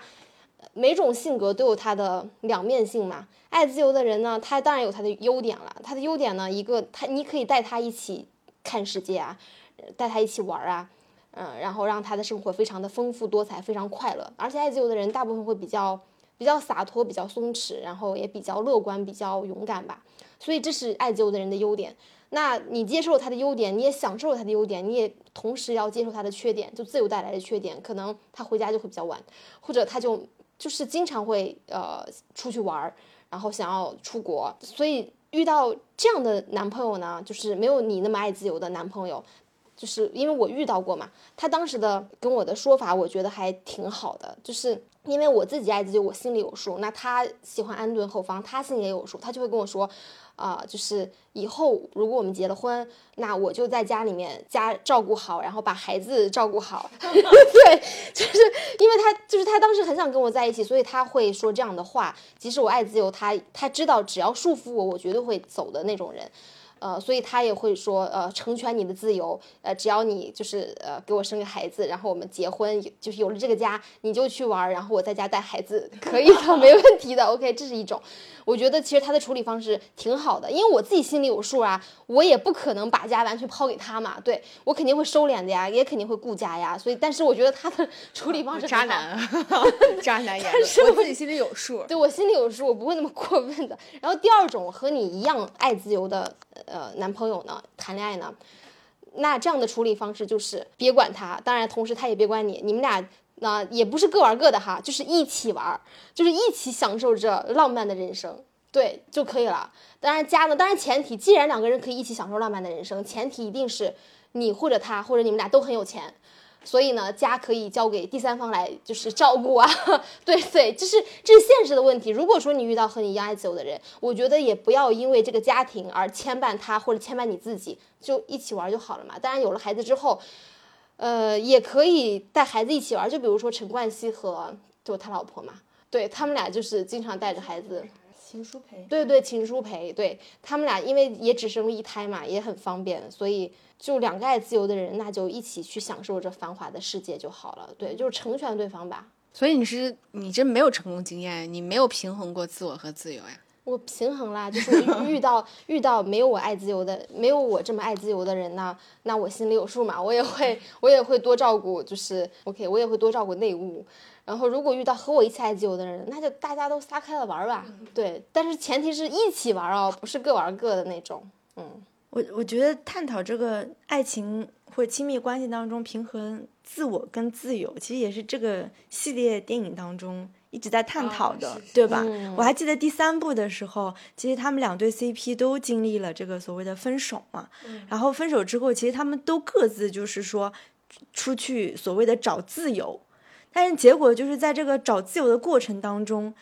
呃每种性格都有它的两面性嘛。爱自由的人呢，他当然有他的优点了。他的优点呢，一个他你可以带他一起看世界啊，呃带他一起玩啊，嗯，然后让他的生活非常的丰富多彩，非常快乐。而且爱自由的人大部分会比较比较洒脱，比较松弛，然后也比较乐观，比较勇敢吧。所以这是爱自由的人的优点。那你接受他的优点，你也享受了他的优点，你也同时要接受他的缺点，就自由带来的缺点，可能他回家就会比较晚，或者他就就是经常会呃出去玩儿，然后想要出国，所以遇到这样的男朋友呢，就是没有你那么爱自由的男朋友，就是因为我遇到过嘛，他当时的跟我的说法，我觉得还挺好的，就是因为我自己爱自由，我心里有数，那他喜欢安顿后方，他心里也有数，他就会跟我说，啊、就是以后如果我们结了婚，那我就在家里面家照顾好，然后把孩子照顾好。*laughs* *laughs* 对，就是因为他就是他当时很想跟我在一起，所以他会说这样的话。即使我爱自由，他他知道只要束缚我，我绝对会走的那种人。呃，所以他也会说，呃，成全你的自由，呃，只要你就是呃给我生个孩子，然后我们结婚，就是有了这个家，你就去玩，然后我在家带孩子，可以的，*laughs* 没问题的。OK，这是一种，我觉得其实他的处理方式挺好的，因为我自己心里有数啊，我也不可能把家完全抛给他嘛，对我肯定会收敛的呀，也肯定会顾家呀，所以，但是我觉得他的处理方式渣男，*laughs* 渣男言论，我自己心里有数。对我心里有数，我不会那么过分的。然后第二种和你一样爱自由的呃男朋友呢，谈恋爱呢，那这样的处理方式就是别管他，当然同时他也别管你，你们俩那、也不是各玩各的哈，就是一起玩，就是一起享受着浪漫的人生。对就可以了。当然家呢，当然前提，既然两个人可以一起享受浪漫的人生，前提一定是你或者他或者你们俩都很有钱，所以呢，家可以交给第三方来就是照顾啊。*laughs* 对对，就是这是现实的问题。如果说你遇到和你一样爱自由的人，我觉得也不要因为这个家庭而牵绊他或者牵绊你自己，就一起玩就好了嘛。当然有了孩子之后，呃，也可以带孩子一起玩。就比如说陈冠希和就他老婆嘛，对他们俩就是经常带着孩子。秦舒培，对对，秦舒培，对他们俩，因为也只生了一胎嘛，也很方便，所以就两个爱自由的人，那就一起去享受这繁华的世界就好了。对，就是成全对方吧。所以你是你这没有成功经验，你没有平衡过自我和自由呀？我平衡啦，就是遇到遇到没有我爱自由的，没有我这么爱自由的人呢，那我心里有数嘛，我也会我也会多照顾，就是 OK，我也会多照顾内务。然后，如果遇到和我一起爱自由的人，那就大家都撒开了玩吧。对，但是前提是一起玩哦，不是各玩各的那种。嗯，我我觉得探讨这个爱情或者亲密关系当中平衡自我跟自由，其实也是这个系列电影当中一直在探讨的，对吧？我还记得第三部的时候，其实他们两对 CP 都经历了这个所谓的分手嘛。然后分手之后，其实他们都各自就是说出去所谓的找自由。但是结果就是在这个找自由的过程当中，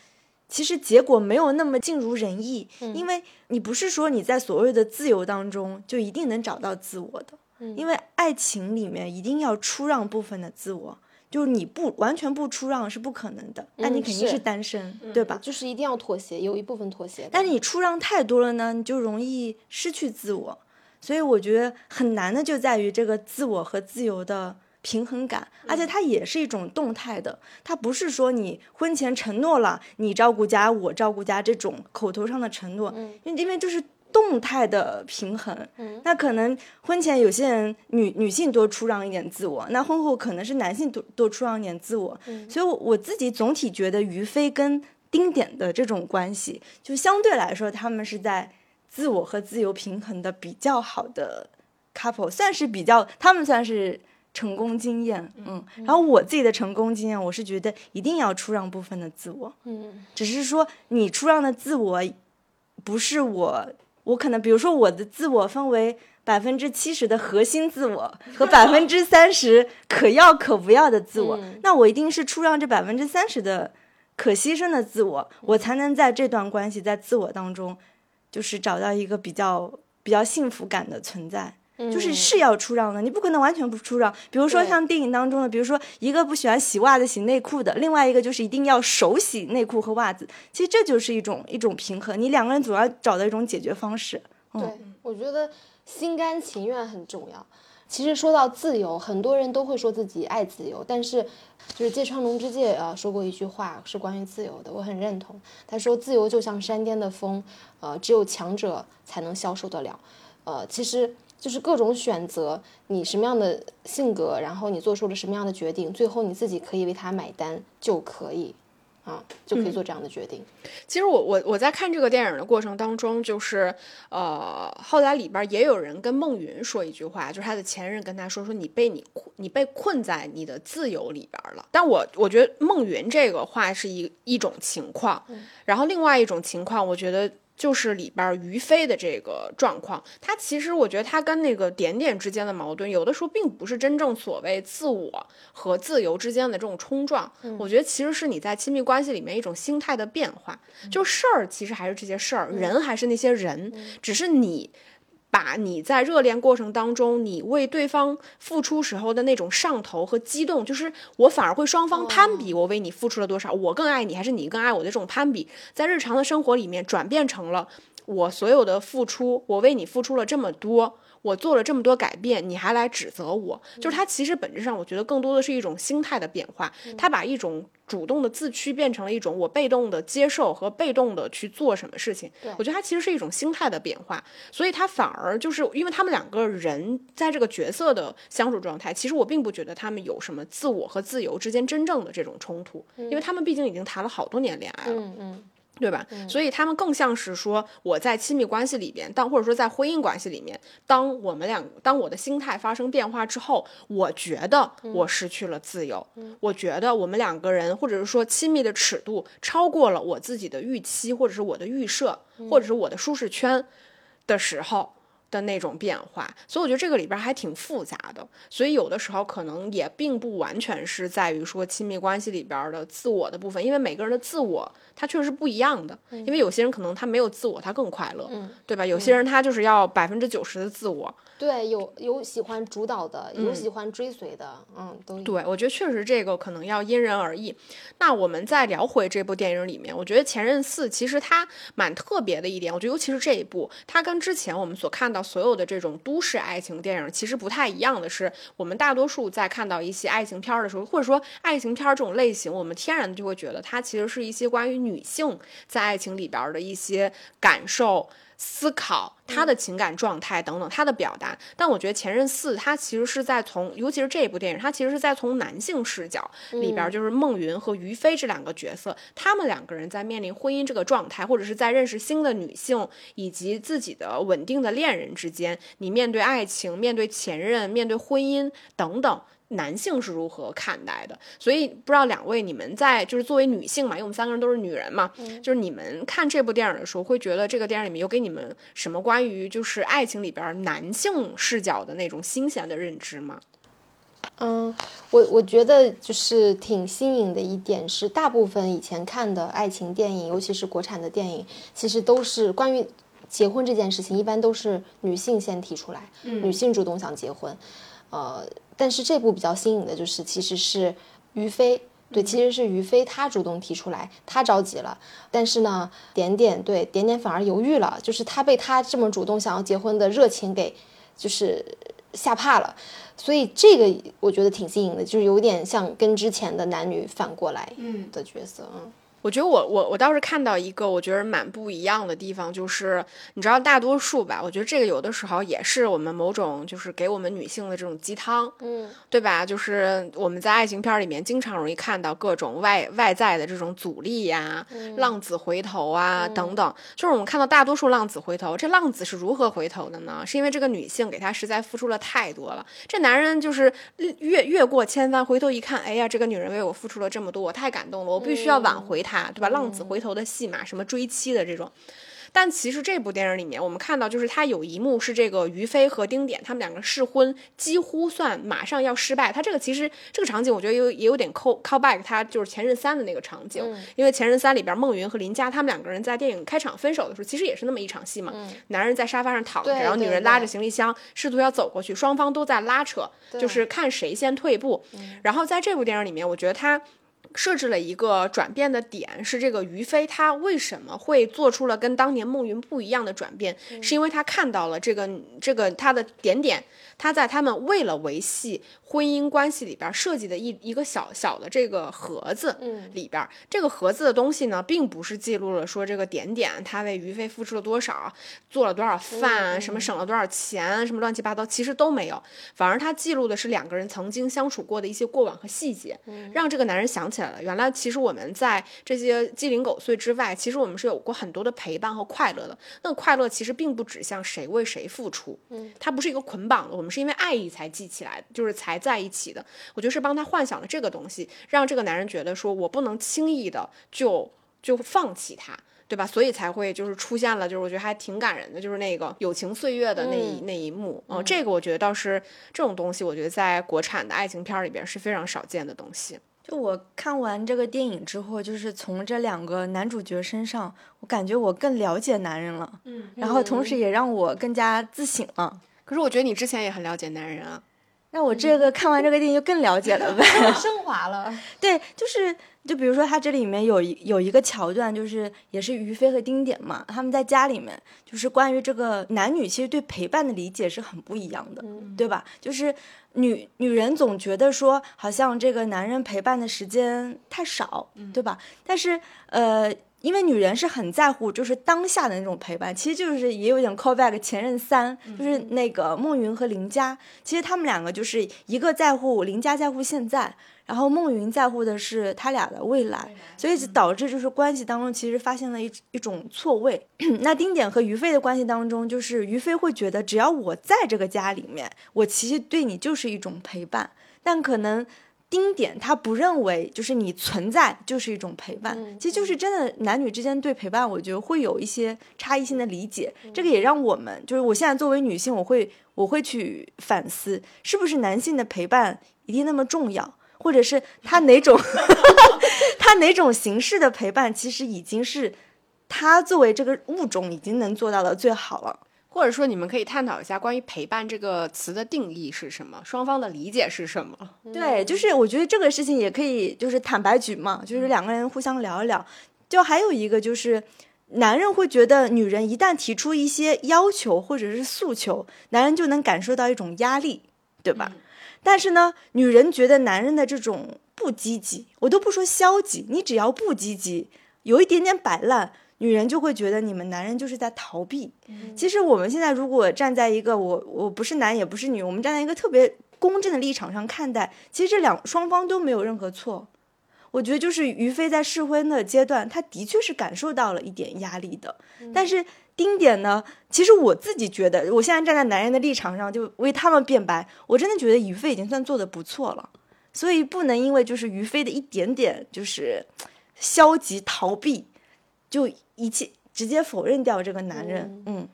其实结果没有那么尽如人意，因为你不是说你在所谓的自由当中就一定能找到自我的，因为爱情里面一定要出让部分的自我，就是你不完全不出让是不可能的，那你肯定是单身，对吧？就是一定要妥协，有一部分妥协。但是你出让太多了呢，你就容易失去自我，所以我觉得很难的就在于这个自我和自由的。平衡感，而且它也是一种动态的，它不是说你婚前承诺了你照顾家，我照顾家这种口头上的承诺，因为这边就是动态的平衡。那可能婚前有些人女女性多出让一点自我，那婚后可能是男性多多出让一点自我。所以我自己总体觉得于飞跟丁点的这种关系，就相对来说他们是在自我和自由平衡的比较好的 couple，算是比较，他们算是。成功经验，嗯，然后我自己的成功经验，我是觉得一定要出让部分的自我，嗯，只是说你出让的自我，不是我，我可能比如说我的自我分为百分之七十的核心自我和百分之三十 *laughs* 可要可不要的自我，那我一定是出让这百分之三十的可牺牲的自我，我才能在这段关系在自我当中，就是找到一个比较比较幸福感的存在。就是是要出让的，你不可能完全不出让。比如说像电影当中的，比如说一个不喜欢洗袜子、洗内裤的，另外一个就是一定要手洗内裤和袜子。其实这就是一种一种平衡，你两个人总要找到一种解决方式。对，我觉得心甘情愿很重要。其实说到自由，很多人都会说自己爱自由，但是就是芥川龙之介啊说过一句话是关于自由的，我很认同。他说：“自由就像山巅的风，呃，只有强者才能消受得了。”呃，其实。就是各种选择，你什么样的性格，然后你做出了什么样的决定，最后你自己可以为他买单就可以，啊，就可以做这样的决定。其实我我我在看这个电影的过程当中，就是呃，后来里边也有人跟孟云说一句话，就是他的前任跟他说说你被你你被困在你的自由里边了。但我我觉得孟云这个话是一一种情况，然后另外一种情况，我觉得。就是里边于飞的这个状况，他其实我觉得他跟那个点点之间的矛盾，有的时候并不是真正所谓自我和自由之间的这种冲撞。我觉得其实是你在亲密关系里面一种心态的变化。就事儿其实还是这些事儿，人还是那些人，只是你。把你在热恋过程当中，你为对方付出时候的那种上头和激动，就是我反而会双方攀比，我为你付出了多少，我更爱你还是你更爱我的这种攀比，在日常的生活里面转变成了我所有的付出，我为你付出了这么多。我做了这么多改变，你还来指责我？就是他其实本质上，我觉得更多的是一种心态的变化。他把一种主动的自驱变成了一种我被动的接受和被动的去做什么事情。我觉得他其实是一种心态的变化，所以他反而就是因为他们两个人在这个角色的相处状态，其实我并不觉得他们有什么自我和自由之间真正的这种冲突，因为他们毕竟已经谈了好多年恋爱了。嗯嗯。对吧？所以他们更像是说，我在亲密关系里边，当或者说在婚姻关系里面，当我们两，当我的心态发生变化之后，我觉得我失去了自由，我觉得我们两个人，或者是说亲密的尺度超过了我自己的预期，或者是我的预设，或者是我的舒适圈的时候，的那种变化，所以我觉得这个里边还挺复杂的。所以有的时候可能也并不完全是在于说亲密关系里边的自我的部分，因为每个人的自我他确实是不一样的。因为有些人可能他没有自我，他更快乐，嗯对吧？有些人他就是要百分之九十的自我。对，有有喜欢主导的，有喜欢追随的，嗯，都。对，我觉得确实这个可能要因人而异。那我们再聊回这部电影里面，我觉得《前任四》其实它蛮特别的一点，我觉得尤其是这一部，它跟之前我们所看到所有的这种都市爱情电影其实不太一样的是，我们大多数在看到一些爱情片的时候，或者说爱情片这种类型，我们天然就会觉得它其实是一些关于女性在爱情里边的一些感受。思考他的情感状态等等，他的表达。但我觉得《前任四》他其实是在从，尤其是这部电影，他其实是在从男性视角里边，就是孟云和于飞这两个角色，他们两个人在面临婚姻这个状态，或者是在认识新的女性以及自己的稳定的恋人之间，你面对爱情、面对前任、面对婚姻等等。男性是如何看待的？所以不知道两位你们在就是作为女性嘛，因为我们三个人都是女人嘛，就是你们看这部电影的时候，会觉得这个电影里面有给你们什么关于就是爱情里边男性视角的那种新鲜的认知吗？嗯，我我觉得就是挺新颖的一点是，大部分以前看的爱情电影，尤其是国产的电影，其实都是关于结婚这件事情，一般都是女性先提出来，女性主动想结婚。呃，但是这部比较新颖的就是，其实是于飞，对，其实是于飞他主动提出来，他着急了，但是呢，点点对点点反而犹豫了，就是他被他这么主动想要结婚的热情给就是吓怕了，所以这个我觉得挺新颖的，就是有点像跟之前的男女反过来的角色，嗯。我觉得我我我倒是看到一个我觉得蛮不一样的地方，就是你知道大多数吧，我觉得这个有的时候也是我们某种就是给我们女性的这种鸡汤，嗯，对吧？就是我们在爱情片里面经常容易看到各种外外在的这种阻力呀、浪子回头啊等等。就是我们看到大多数浪子回头，这浪子是如何回头的呢？是因为这个女性给他实在付出了太多了，这男人就是越越过千帆，回头一看，哎呀，这个女人为我付出了这么多，我太感动了，我必须要挽回她。对吧？浪子回头的戏码，什么追妻的这种，但其实这部电影里面，我们看到就是他有一幕是这个于飞和丁点他们两个试婚，几乎算马上要失败。他这个其实这个场景，我觉得有也有点 call call back，他就是前任三的那个场景，因为前任三里边孟云和林佳他们两个人在电影开场分手的时候，其实也是那么一场戏嘛。男人在沙发上躺着，然后女人拉着行李箱，试图要走过去，双方都在拉扯，就是看谁先退步。然后在这部电影里面，我觉得他。设置了一个转变的点，是这个于飞他为什么会做出了跟当年孟云不一样的转变，是因为他看到了这个这个他的点点，他在他们为了维系婚姻关系里边设计的一一个小小的这个盒子里边，这个盒子的东西呢，并不是记录了说这个点点他为于飞付出了多少，做了多少饭，什么省了多少钱，什么乱七八糟，其实都没有，反而他记录的是两个人曾经相处过的一些过往和细节，让这个男人想起原来其实我们在这些鸡零狗碎之外，其实我们是有过很多的陪伴和快乐的。那个快乐其实并不指向谁为谁付出，嗯，它不是一个捆绑的，我们是因为爱意才记起来，就是才在一起的。我觉得是帮他幻想了这个东西，让这个男人觉得说我不能轻易的就就放弃他。对吧？所以才会就是出现了，就是我觉得还挺感人的，就是那个友情岁月的那一、那一幕。嗯，这个我觉得倒是这种东西，我觉得在国产的爱情片儿里边是非常少见的东西。就我看完这个电影之后，就是从这两个男主角身上，我感觉我更了解男人了，嗯，然后同时也让我更加自省了。可是我觉得你之前也很了解男人啊。那我这个看完这个电影就更了解了呗。*laughs* 升华了。*laughs* 对，就是就比如说它这里面有一有一个桥段，就是也是于飞和丁点嘛，他们在家里面，就是关于这个男女其实对陪伴的理解是很不一样的，对吧？就是女女人总觉得说，好像这个男人陪伴的时间太少，对吧？但是呃。因为女人是很在乎，就是当下的那种陪伴，其实就是也有点 call back 前任三，就是那个孟云和林佳，其实他们两个就是一个在乎林佳在乎现在，然后孟云在乎的是他俩的未来，所以导致就是关系当中其实发现了一一种错位。*clears throat* 那丁点和于飞的关系当中，就是于飞会觉得只要我在这个家里面，我其实对你就是一种陪伴，但可能。丁点他不认为就是你存在就是一种陪伴，嗯其实就是真的男女之间对陪伴，我觉得会有一些差异性的理解。这个也让我们就是我现在作为女性，我会我会去反思，是不是男性的陪伴一定那么重要，或者是他哪种 *laughs* 他哪种形式的陪伴，其实已经是他作为这个物种已经能做到的最好了。或者说，你们可以探讨一下关于“陪伴”这个词的定义是什么，双方的理解是什么。对，就是我觉得这个事情也可以，就是坦白局嘛，就是两个人互相聊一聊。就还有一个就是，男人会觉得女人一旦提出一些要求或者是诉求，男人就能感受到一种压力，对吧？但是呢，女人觉得男人的这种不积极，我都不说消极，你只要不积极，有一点点摆烂。女人就会觉得你们男人就是在逃避。其实我们现在如果站在一个我我不是男也不是女，我们站在一个特别公正的立场上看待，其实这两双方都没有任何错。我觉得就是于飞在试婚的阶段，他的确是感受到了一点压力的。但是丁点呢，其实我自己觉得，我现在站在男人的立场上，就为他们辩白，我真的觉得于飞已经算做的不错了。所以不能因为就是于飞的一点点就是消极逃避，就一切直接否认掉这个男人。嗯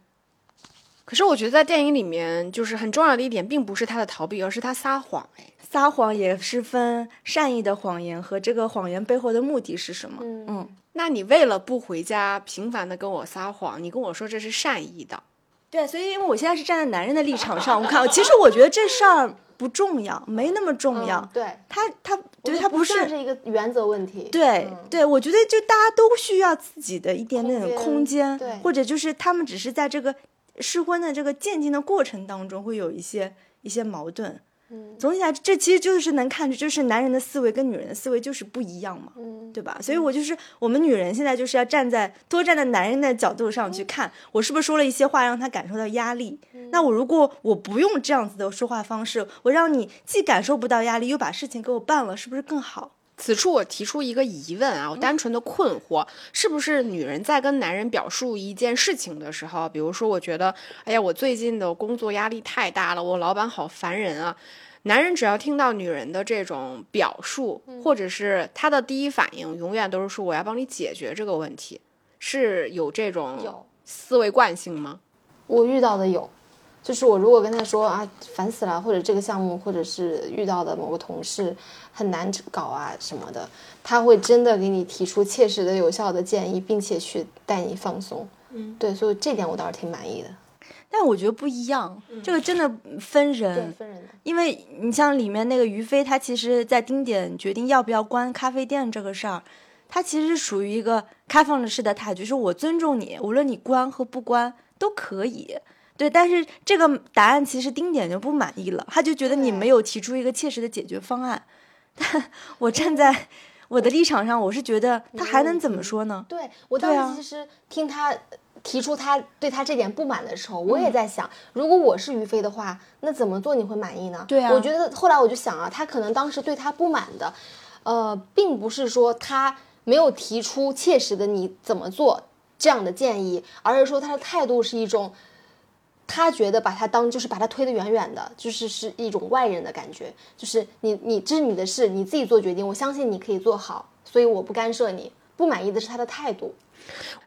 可是我觉得在电影里面，就是很重要的一点，并不是他的逃避，而是他撒谎。哎，撒谎也是分善意的谎言和这个谎言背后的目的是什么。嗯嗯，那你为了不回家，频繁的跟我撒谎，你跟我说这是善意的，对，所以因为我现在是站在男人的立场上，我看，其实我觉得这事儿不重要，没那么重要。嗯对，他他对他不是。一个原则问题。对、嗯对，我觉得就大家都需要自己的一点点的空空间，对或者就是他们只是在这个试婚的这个渐进的过程当中会有一些一些矛盾。嗯总体来，这其实就是能看出，就是男人的思维跟女人的思维就是不一样嘛。嗯，对吧？所以我就是我们女人现在就是要站在多站在男人的角度上去看，我是不是说了一些话让他感受到压力？那我如果我不用这样子的说话方式，我让你既感受不到压力，又把事情给我办了，是不是更好？此处我提出一个疑问啊，我单纯的困惑，是不是女人在跟男人表述一件事情的时候，比如说我觉得，哎呀，我最近的工作压力太大了，我老板好烦人啊。男人只要听到女人的这种表述，或者是他的第一反应，永远都是说我要帮你解决这个问题，是有这种有思维惯性吗？我遇到的有，就是我如果跟他说啊烦死了，或者这个项目，或者是遇到的某个同事很难搞啊什么的，他会真的给你提出切实的、有效的建议，并且去带你放松。嗯，对，所以这点我倒是挺满意的。但我觉得不一样，这个真的分对，人。分人的。因为你像里面那个于飞，他其实，在丁点决定要不要关咖啡店这个事儿，他其实是属于一个开放式的态度，就是我尊重你，无论你关和不关都可以。对，但是这个答案其实丁点就不满意了，他就觉得你没有提出一个切实的解决方案。*laughs* 但我站在我的立场上，我是觉得他还能怎么说呢？对我当时其实听他提出他对他这点不满的时候，我也在想，如果我是于飞的话，那怎么做你会满意呢？对啊我觉得后来我就想啊，他可能当时对他不满的，呃，并不是说他没有提出切实的你怎么做这样的建议，而是说他的态度是一种。他觉得把他当就是把他推得远远的，就是是一种外人的感觉，就是你你这是你的事，你自己做决定，我相信你可以做好，所以我不干涉你。不满意的是他的态度，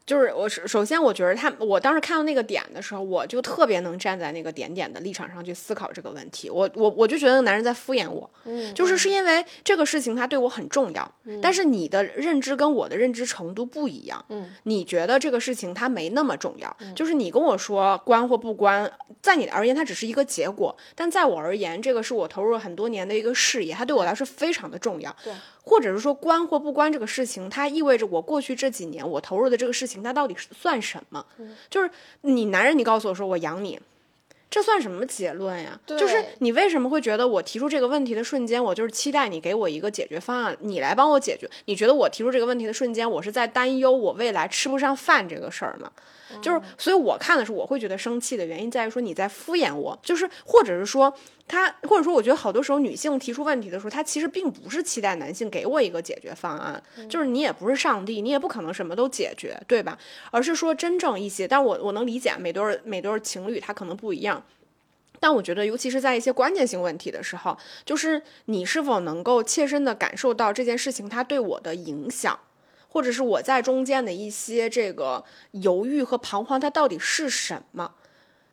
就是我首首先，我觉得他，我当时看到那个点的时候，我就特别能站在那个点点的立场上去思考这个问题。我我我就觉得那个男人在敷衍我，嗯就是是因为这个事情他对我很重要，但是你的认知跟我的认知程度不一样。嗯，你觉得这个事情它没那么重要，就是你跟我说关或不关，在你而言它只是一个结果，但在我而言，这个是我投入了很多年的一个事业，它对我来说非常的重要。对，或者是说关或不关这个事情，它意味着我过去这几年我投入的这个事情，它到底是算什么？就是你男人，你告诉我说我养你。这算什么结论呀？就是你为什么会觉得我提出这个问题的瞬间，我就是期待你给我一个解决方案，你来帮我解决？你觉得我提出这个问题的瞬间，我是在担忧我未来吃不上饭这个事儿吗？就是，所以我看的时候，我会觉得生气的原因在于说你在敷衍我，就是或者是说他，或者说我觉得好多时候女性提出问题的时候，她其实并不是期待男性给我一个解决方案，就是你也不是上帝，你也不可能什么都解决，对吧？而是说真正一些，但我我能理解每对每对情侣他可能不一样。但我觉得，尤其是在一些关键性问题的时候，就是你是否能够切身的感受到这件事情它对我的影响，或者是我在中间的一些这个犹豫和彷徨，它到底是什么？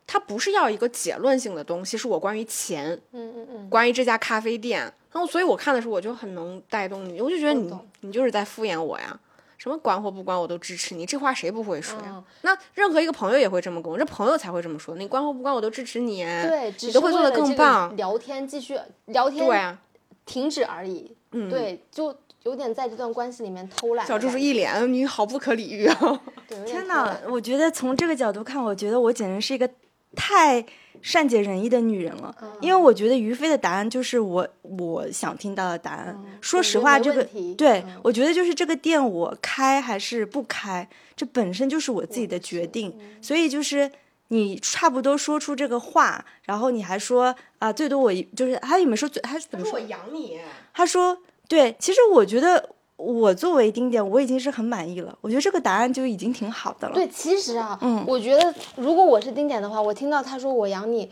它不是要一个结论性的东西，是我关于钱，嗯嗯嗯，关于这家咖啡店。然后，所以我看的时候，我就很能带动你，我就觉得你你就是在敷衍我呀。什么管或不管我都支持你，这话谁不会说呀？嗯那任何一个朋友也会这么跟我，这朋友才会这么说。你管或不管我都支持你，对，你都会做得更棒。聊天继续聊天，对啊，停止而已。嗯，。对，就有点在这段关系里面偷懒。小猪是一脸你好不可理喻啊！*laughs* 对，有点天哪！我觉得从这个角度看，我觉得我简直是一个太善解人意的女人了。嗯因为我觉得于飞的答案就是我我想听到的答案。说实话，这个对、嗯我觉得就是这个店我开还是不开，这本身就是我自己的决定。嗯所以就是你差不多说出这个话，然后你还说啊、最多我一就是他有没有说最他是怎么说？养你，他说对，其实我觉得我作为丁点，我已经是很满意了。我觉得这个答案就已经挺好的了。对，其实啊，嗯我觉得如果我是丁点的话，我听到他说我养你，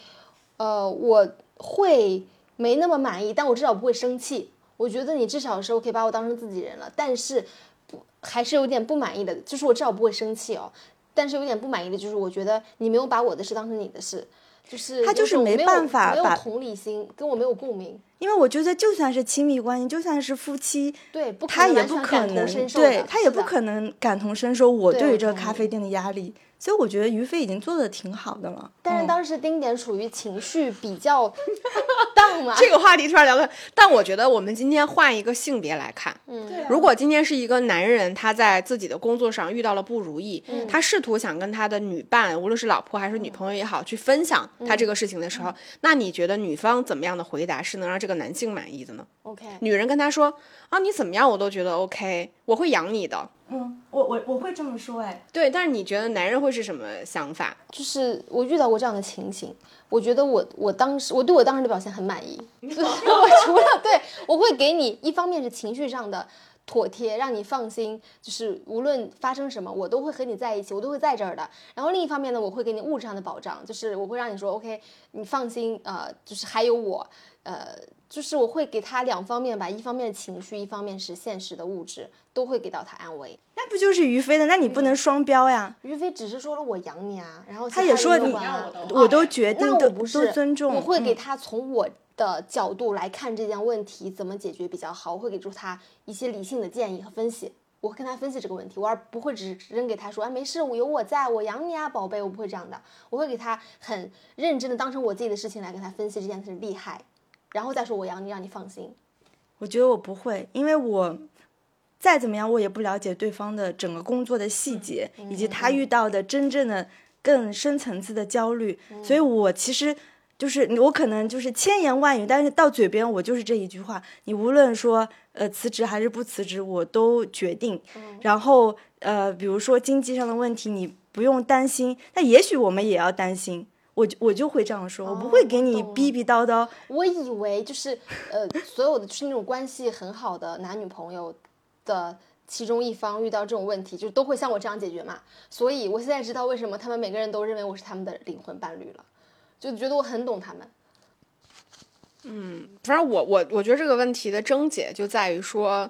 呃，我会没那么满意，但我至少不会生气。我觉得你至少是 OK 把我当成自己人了，但是不还是有点不满意的，就是我至少不会生气哦。但是有点不满意的就是，我觉得你没有把我的事当成你的事，就是他就是没办法没有同理心，跟我没有共鸣。因为我觉得，就算是亲密关系，就算是夫妻，对，他也不可能对他也不可能感同身受我对对于这个咖啡店的压力。所以我觉得于飞已经做的挺好的了。但是嗯当时丁点处于情绪比较 *laughs* 荡嘛，*laughs* 这个话题突然聊的，但我觉得我们今天换一个性别来看，嗯，如果今天是一个男人，他在自己的工作上遇到了不如意，嗯他试图想跟他的女伴，无论是老婆还是女朋友也好，去分享他这个事情的时嗯候，那你觉得女方怎么样的回答是能让这个男性满意的呢？OK，女人跟他说啊，你怎么样我都觉得 OK，我会养你的。嗯，我我我会这么说哎，对，但是你觉得男人会是什么想法？就是我遇到过这样的情形，我觉得我我当时我对我当时的表现很满意，就 *laughs* 是 *laughs* 我除了对我会给你一方面是情绪上的妥帖，让你放心，就是无论发生什么，我都会和你在一起，我都会在这儿的。然后另一方面呢，我会给你物质上的保障，就是我会让你说 OK，你放心，呃，就是还有我，呃。就是我会给他两方面吧，一方面情绪，一方面是现实的物质，都会给到他安慰。那不就是于飞的？那你不能双标呀。于飞只是说了我养你啊，然后他也说你我都决定都那我不是都尊重。我会给嗯他从我的角度来看这件问题怎么解决比较好，我会给出他一些理性的建议和分析。我会跟他分析这个问题，我而不会只扔给他说，哎，没事，我有我在，我养你啊，宝贝，我不会这样的，我会给他很认真的当成我自己的事情来跟他分析这件事厉害，然后再说我养你，让你放心。我觉得我不会，因为我再怎么样，我也不了解对方的整个工作的细节，以及他遇到的真正的更深层次的焦虑，所以我其实。就是我可能就是千言万语，但是到嘴边我就是这一句话。你无论说呃辞职还是不辞职，我都决定。然后呃，比如说经济上的问题，你不用担心。那也许我们也要担心。我就我就会这样说，我不会给你逼逼叨叨。我以为就是呃，所有的就是那种关系很好的男女朋友的其中一方遇到这种问题，就都会像我这样解决嘛。所以我现在知道为什么他们每个人都认为我是他们的灵魂伴侣了，就觉得我很懂他们。嗯反正我我我觉得这个问题的症结就在于说，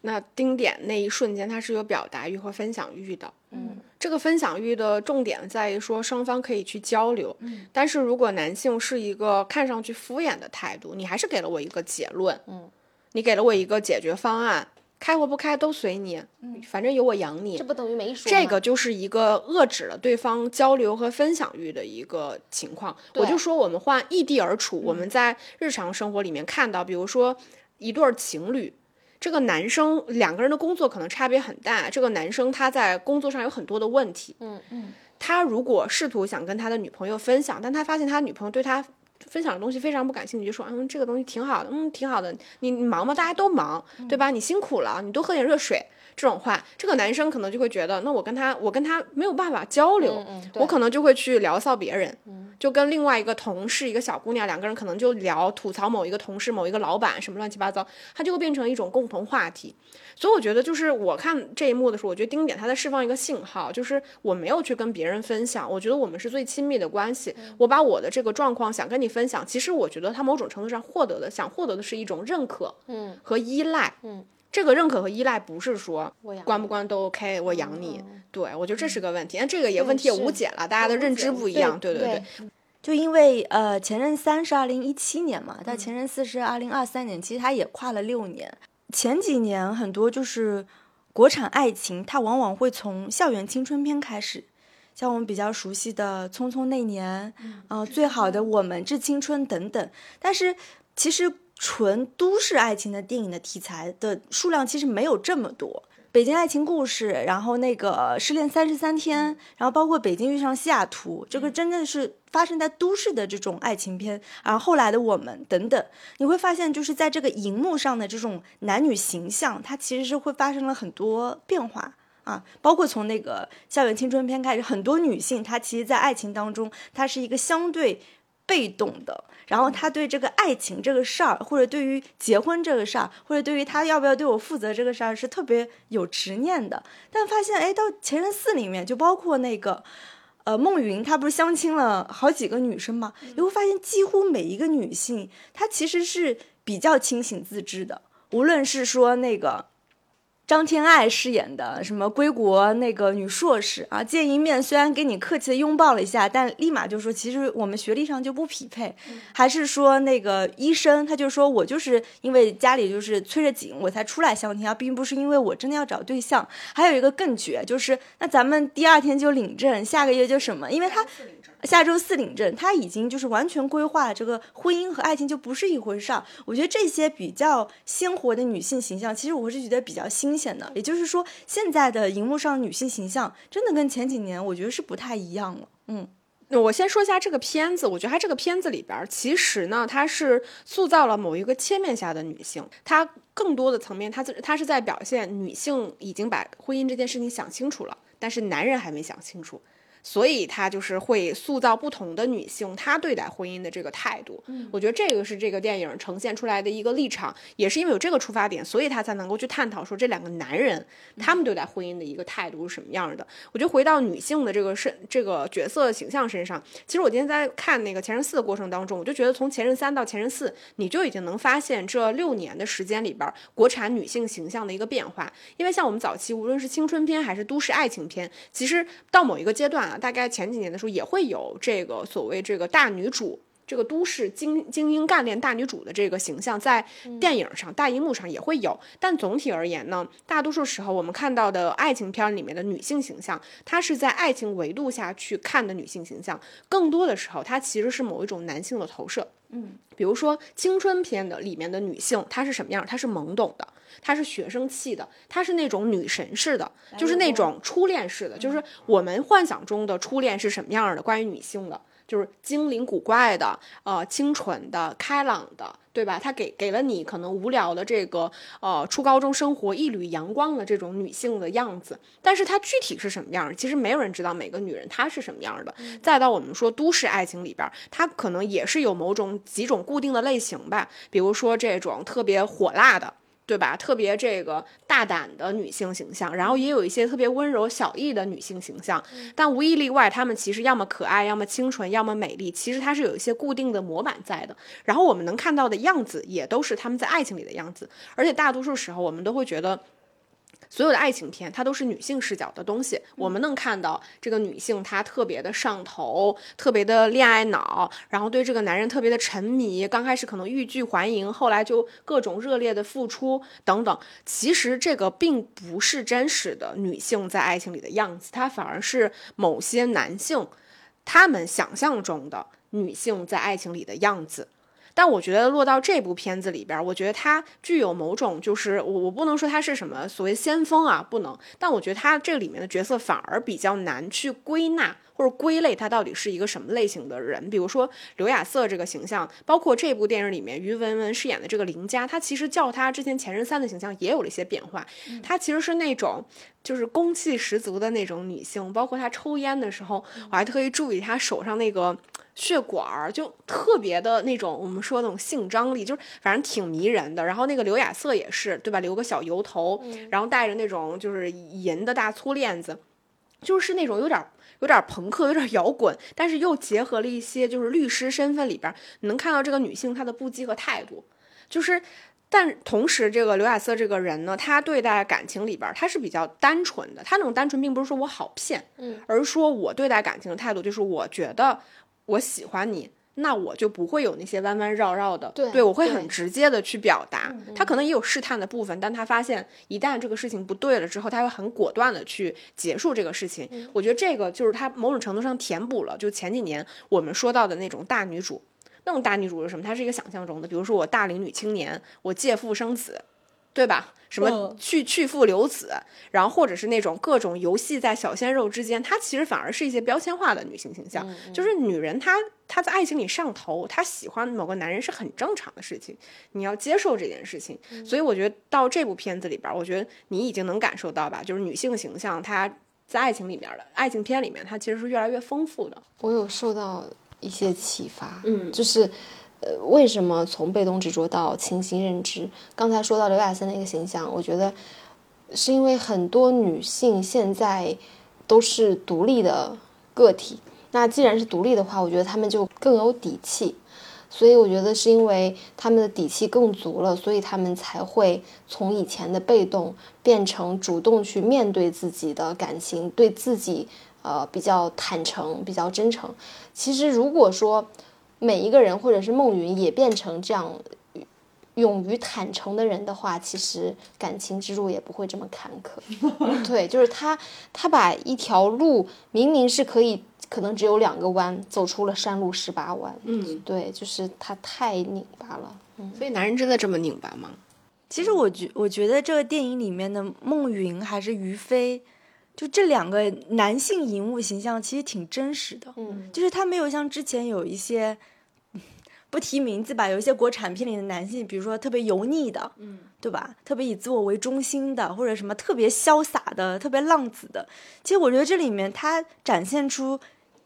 那丁点那一瞬间他是有表达欲和分享欲的。嗯，这个分享欲的重点在于说双方可以去交流。嗯但是如果男性是一个看上去敷衍的态度，你还是给了我一个结论，嗯，你给了我一个解决方案，开或不开都随你，反正有我养你这。不等于没说这个就是一个遏制了对方交流和分享欲的一个情况。我就说，我们换异地而处，我们在日常生活里面看到，比如说一对儿情侣，这个男生两个人的工作可能差别很大，这个男生他在工作上有很多的问题，嗯嗯，他如果试图想跟他的女朋友分享，但他发现他女朋友对他分享的东西非常不感兴趣，就说嗯这个东西挺好的，嗯挺好的，你忙吗？大家都忙，对吧？你辛苦了，你多喝点热水。这种话，这个男生可能就会觉得，那我跟他，我跟他没有办法交流，嗯嗯我可能就会去聊骚别人，就跟另外一个同事，一个小姑娘，两个人可能就聊吐槽某一个同事、某一个老板什么乱七八糟，他就会变成一种共同话题。所以我觉得，就是我看这一幕的时候，我觉得丁点他在释放一个信号，就是我没有去跟别人分享，我觉得我们是最亲密的关系。我把我的这个状况想跟你分享，其实我觉得他某种程度上获得的，想获得的是一种认可，嗯和依赖，嗯。这个认可和依赖不是说关不关都 OK，我养你，嗯对我觉得这是个问题。那这个也问题也无解了，大家的认知不一样，对对对。就因为呃，前任三是二零一七年嘛，但前任四是二零二三年，其实它也跨了六年。前几年很多就是国产爱情，它往往会从校园青春片开始，像我们比较熟悉的《匆匆那年》呃，最好的我们》《致青春》等等。但是其实纯都市爱情的电影的题材的数量其实没有这么多。北京爱情故事，然后那个失恋三十三天，然后包括北京遇上西雅图，这个真的是发生在都市的这种爱情片，然后后来的我们等等，你会发现就是在这个荧幕上的这种男女形象，它其实是会发生了很多变化。啊，包括从那个校园青春片开始，很多女性她其实，在爱情当中，她是一个相对被动的，然后他对这个爱情这个事儿，或者对于结婚这个事儿，或者对于他要不要对我负责这个事儿，是特别有执念的。但发现，哎，到《前任四》里面，就包括那个。呃，孟云他不是相亲了好几个女生吗？你会发现，几乎每一个女性，她其实是比较清醒自知的。无论是说那个张天爱饰演的什么归国那个女硕士啊，见一面虽然给你客气的拥抱了一下，但立马就说其实我们学历上就不匹配。还是说那个医生，他就说我就是因为家里就是催着紧，我才出来相亲啊，并不是因为我真的要找对象。还有一个更绝，就是那咱们第二天就领证，下个月就什么，因为他。下周四领证，他已经就是完全规划了这个婚姻和爱情就不是一回事儿。我觉得这些比较鲜活的女性形象，其实我是觉得比较新鲜的。也就是说，现在的荧幕上女性形象真的跟前几年我觉得是不太一样了。嗯，我先说一下这个片子，我觉得它这个片子里边儿，其实呢，它是塑造了某一个切面下的女性，它更多的层面，它它是在表现女性已经把婚姻这件事情想清楚了，但是男人还没想清楚。所以他就是会塑造不同的女性，她对待婚姻的这个态度。嗯，我觉得这个是这个电影呈现出来的一个立场，也是因为有这个出发点，所以他才能够去探讨说这两个男人他们对待婚姻的一个态度是什么样的。我觉得回到女性的这个身这个角色形象身上，其实我今天在看那个《前任四》的过程当中，我就觉得从《前任三》到《前任四》，你就已经能发现这六年的时间里边，国产女性形象的一个变化。因为像我们早期无论是青春片还是都市爱情片，其实到某一个阶段啊。大概前几年的时候，也会有这个所谓这个大女主，这个都市精精英干练大女主的这个形象，在电影上、大荧幕上也会有。但总体而言呢，大多数时候我们看到的爱情片里面的女性形象，它是在爱情维度下去看的女性形象，更多的时候它其实是某一种男性的投射。嗯，比如说青春片的里面的女性，她是什么样？她是懵懂的，她是学生气的，她是那种女神式的，就是那种初恋式的，就是我们幻想中的初恋是什么样的？关于女性的，就是精灵古怪的，呃，清纯的，开朗的。对吧？她给给了你可能无聊的这个呃初高中生活一缕阳光的这种女性的样子，但是她具体是什么样？其实没有人知道每个女人她是什么样的。再到我们说都市爱情里边，它可能也是有某种几种固定的类型吧，比如说这种特别火辣的。对吧？特别这个大胆的女性形象，然后也有一些特别温柔小意的女性形象，但无一例外，她们其实要么可爱，要么清纯，要么美丽。其实它是有一些固定的模板在的。然后我们能看到的样子，也都是她们在爱情里的样子。而且大多数时候，我们都会觉得。所有的爱情片，它都是女性视角的东西。我们能看到这个女性，她特别的上头，特别的恋爱脑，然后对这个男人特别的沉迷。刚开始可能欲拒还迎，后来就各种热烈的付出等等。其实这个并不是真实的女性在爱情里的样子，它反而是某些男性他们想象中的女性在爱情里的样子。但我觉得落到这部片子里边，我觉得它具有某种就是我我不能说它是什么所谓先锋啊，不能。但我觉得它这里面的角色反而比较难去归纳。或者归类他到底是一个什么类型的人？比如说刘亚瑟这个形象，包括这部电影里面于文文饰演的这个林佳，她其实叫她之前前任三的形象也有了一些变化。她其实是那种就是攻气十足的那种女性，包括她抽烟的时候，我还特意注意她手上那个血管儿，就特别的那种我们说那种性张力，就是反正挺迷人的。然后那个刘亚瑟也是，对吧？留个小油头，然后戴着那种就是银的大粗链子，就是那种有点。有点朋克，有点摇滚，但是又结合了一些就是律师身份里边，你能看到这个女性她的不羁和态度，就是，但同时这个刘亚瑟这个人呢，他对待感情里边他是比较单纯的，他那种单纯并不是说我好骗，嗯，而是说我对待感情的态度就是我觉得我喜欢你。那我就不会有那些弯弯绕绕的，对，我会很直接的去表达。他可能也有试探的部分，但他发现一旦这个事情不对了之后，他会很果断的去结束这个事情。我觉得这个就是他某种程度上填补了，就前几年我们说到的那种大女主，那种大女主是什么？她是一个想象中的，比如说我大龄女青年，我借腹生子。对吧？什么去去父留子，然后或者是那种各种游戏在小鲜肉之间，它其实反而是一些标签化的女性形象。就是女人，她她在爱情里上头，她喜欢某个男人是很正常的事情，你要接受这件事情。所以我觉得到这部片子里边，我觉得你已经能感受到吧，就是女性形象她在爱情里面的爱情片里面，它其实是越来越丰富的。我有受到一些启发，嗯，就是。呃，为什么从被动执着到清醒认知？刚才说到刘亚森的一个形象，我觉得是因为很多女性现在都是独立的个体。那既然是独立的话，我觉得她们就更有底气。所以我觉得是因为她们的底气更足了，所以她们才会从以前的被动变成主动去面对自己的感情，对自己呃比较坦诚、比较真诚。其实如果说，每一个人，或者是孟云也变成这样勇于坦诚的人的话，其实感情之路也不会这么坎坷。*laughs* 对，就是他，他把一条路明明是可以，可能只有两个弯，走出了山路十八弯。嗯，对，就是他太拧巴了。嗯，所以男人真的这么拧巴吗？其实我觉，我觉得这个电影里面的孟云还是于飞。就这两个男性荧幕形象其实挺真实的，嗯，就是他没有像之前有一些不提名字吧，有一些国产片里的男性，比如说特别油腻的，嗯，对吧？特别以自我为中心的，或者什么特别潇洒的、特别浪子的。其实我觉得这里面他展现出，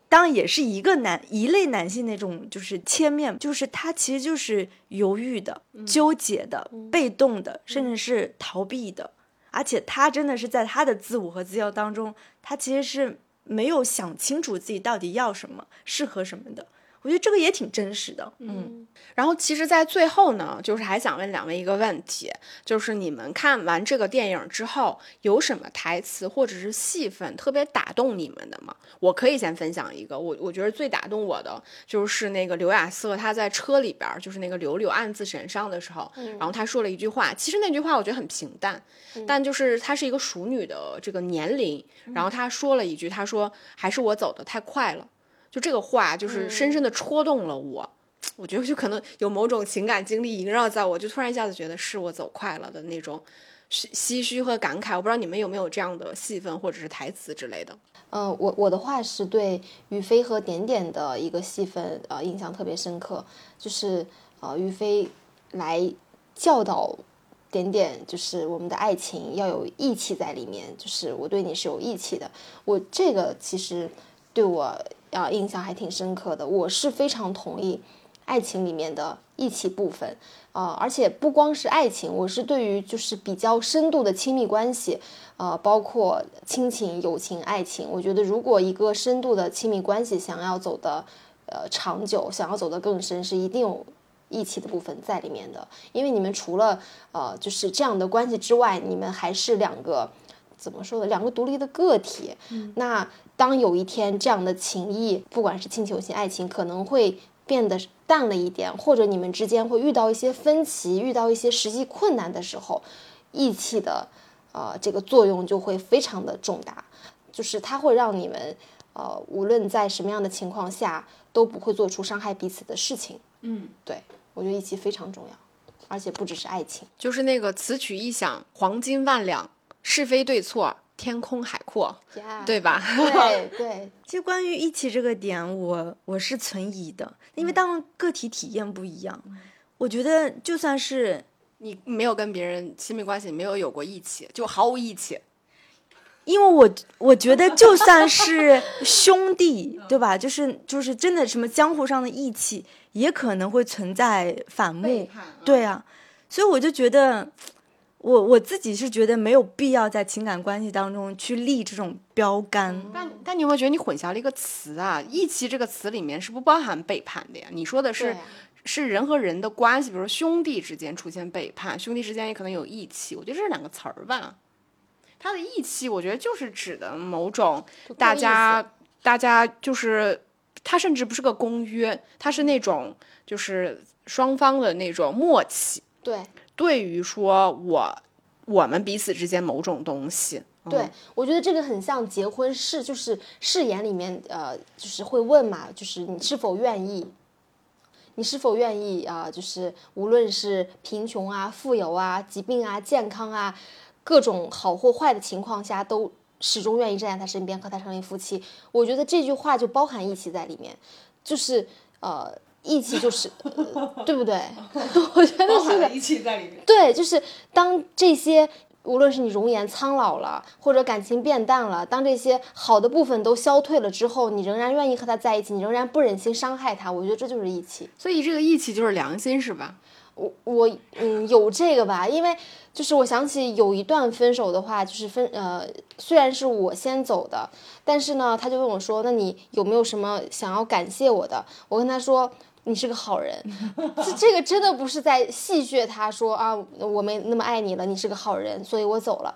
当然也是一个男一类男性那种就是切面，就是他其实就是犹豫的、纠结的、被动的，甚至是逃避的。而且他真的是在他的自我和自由当中，他其实是没有想清楚自己到底要什么、适合什么的。我觉得这个也挺真实的，嗯。然后其实，在最后呢，就是还想问两位一个问题，就是你们看完这个电影之后，有什么台词或者是戏份特别打动你们的吗？我可以先分享一个，我我觉得最打动我的就是那个刘亚瑟他在车里边，就是那个柳柳暗自神伤的时候，然后他说了一句话，其实那句话我觉得很平淡，但就是她是一个熟女的这个年龄，然后他说了一句，他说还是我走的太快了。就这个话，就是深深的戳动了我。我觉得就可能有某种情感经历萦绕在我，就突然一下子觉得是我走快了的那种唏嘘和感慨。我不知道你们有没有这样的戏份或者是台词之类的。嗯，我我的话是对于飞和点点的一个戏份，呃，印象特别深刻。就是呃，于飞来教导点点，就是我们的爱情要有义气在里面，就是我对你是有义气的。我这个其实对我。啊，印象还挺深刻的。我是非常同意爱情里面的义气部分啊，而且不光是爱情，我是对于就是比较深度的亲密关系，呃，包括亲情、友情、爱情，我觉得如果一个深度的亲密关系想要走的呃长久，想要走得更深，是一定有义气的部分在里面的。因为你们除了呃就是这样的关系之外，你们还是两个怎么说呢？两个独立的个体。那。当有一天这样的情谊，不管是亲情、友情、爱情，可能会变得淡了一点，或者你们之间会遇到一些分歧，遇到一些实际困难的时候，义气的，呃，这个作用就会非常的重大，就是它会让你们，呃，无论在什么样的情况下，都不会做出伤害彼此的事情。嗯，对。我觉得义气非常重要，而且不只是爱情。就是那个此曲一响，黄金万两，是非对错，天空海阔，对吧？对对，*laughs* 其实关于义气这个点，我我是存疑的，因为当个体体验不一样，我觉得就算是你没有跟别人亲密关系，没有有过义气，就毫无义气。因为我我觉得就算是兄弟，对吧？就是就是真的什么江湖上的义气，也可能会存在反目，对啊。所以我就觉得，我我自己是觉得没有必要在情感关系当中去立这种标杆。但但你有没有觉得你混淆了一个词啊？义气这个词里面是不包含背叛的呀？你说的是是人和人的关系，比如说兄弟之间出现背叛，兄弟之间也可能有义气。我觉得这是两个词儿吧。他的义气，我觉得就是指的某种大家大家就是他甚至不是个公约，他是那种就是双方的那种默契。对，对于说我我们彼此之间某种东西，对我觉得这个很像结婚誓，就是誓言里面呃，就是会问嘛，就是你是否愿意，你是否愿意啊？就是无论是贫穷啊、富有啊、疾病啊、健康啊。各种好或坏的情况下，都始终愿意站在他身边，和他成为夫妻。我觉得这句话就包含义气在里面，就是呃，义气就是，*laughs* 对不对？*laughs* 我觉得是的，义气在里面。对，就是当这些无论是你容颜苍老了，或者感情变淡了，当这些好的部分都消退了之后，你仍然愿意和他在一起，你仍然不忍心伤害他。我觉得这就是义气。所以这个义气就是良心，是吧？我我嗯有这个吧，因为就是我想起有一段分手的话，就是分呃虽然是我先走的，但是呢他就问我说，那你有没有什么想要感谢我的？我跟他说你是个好人，*laughs* 这这个真的不是在戏谑他说啊我没那么爱你了，你是个好人，所以我走了。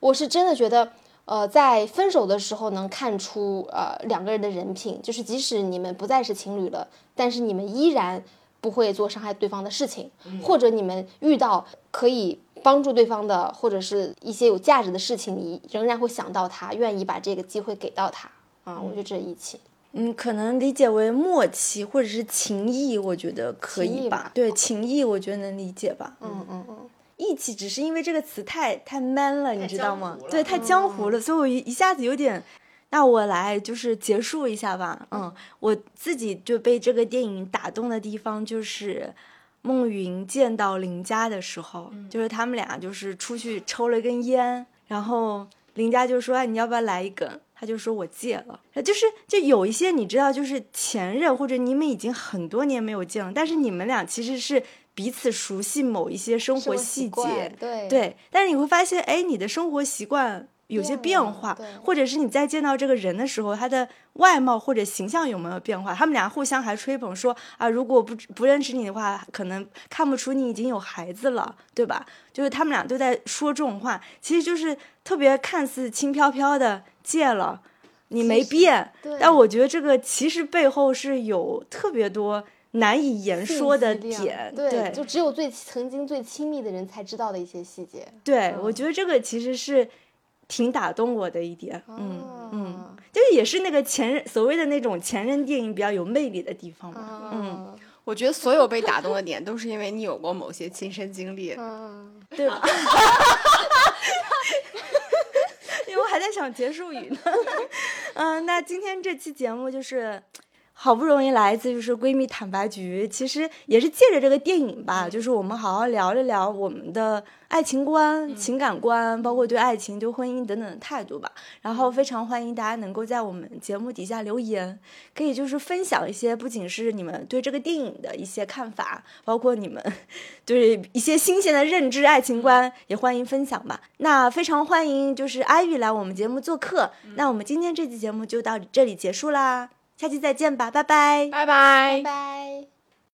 我是真的觉得呃在分手的时候能看出呃两个人的人品，就是即使你们不再是情侣了，但是你们依然。不会做伤害对方的事情，或者你们遇到可以帮助对方的，或者是一些有价值的事情，你仍然会想到他，愿意把这个机会给到他啊！我觉得这义气，嗯，可能理解为默契或者是情谊，我觉得可以吧？对，情谊我觉得能理解吧？嗯嗯嗯，义气只是因为这个词太太 man 了，你知道吗？对，太江湖了，所以我一一下子有点。那我来就是结束一下吧，嗯，我自己就被这个电影打动的地方就是孟云见到林佳的时候，就是他们俩就是出去抽了根烟，然后林佳就说：“哎，你要不要来一根？”他就说：“我戒了。”就是就有一些你知道，就是前任或者你们已经很多年没有见了，但是你们俩其实是彼此熟悉某一些生活细节，对对，但是你会发现，哎，你的生活习惯。有些变化，或者是你再见到这个人的时候，他的外貌或者形象有没有变化？他们俩互相还吹捧说啊，如果不不认识你的话，可能看不出你已经有孩子了，对吧？就是他们俩都在说这种话，其实就是特别看似轻飘飘的戒了，你没变，但我觉得这个其实背后是有特别多难以言说的点，对，就只有最曾经最亲密的人才知道的一些细节。对，我觉得这个其实是。挺打动我的一点，嗯嗯，就是也是那个前任所谓的那种前任电影比较有魅力的地方嘛，嗯，我觉得所有被打动的点都是因为你有过某些亲身经历，对吧？*laughs* 因为我还在想结束语呢，*laughs* 嗯，那今天这期节目就是。好不容易来一次，就是闺蜜坦白局，其实也是借着这个电影吧，就是我们好好聊一聊我们的爱情观、情感观，包括对爱情、对婚姻等等的态度吧。然后非常欢迎大家能够在我们节目底下留言，可以就是分享一些不仅是你们对这个电影的一些看法，包括你们对一些新鲜的认知、爱情观，也欢迎分享吧。那非常欢迎就是阿玉来我们节目做客。那我们今天这期节目就到这里结束啦。下期再见吧，拜拜，拜拜，拜拜。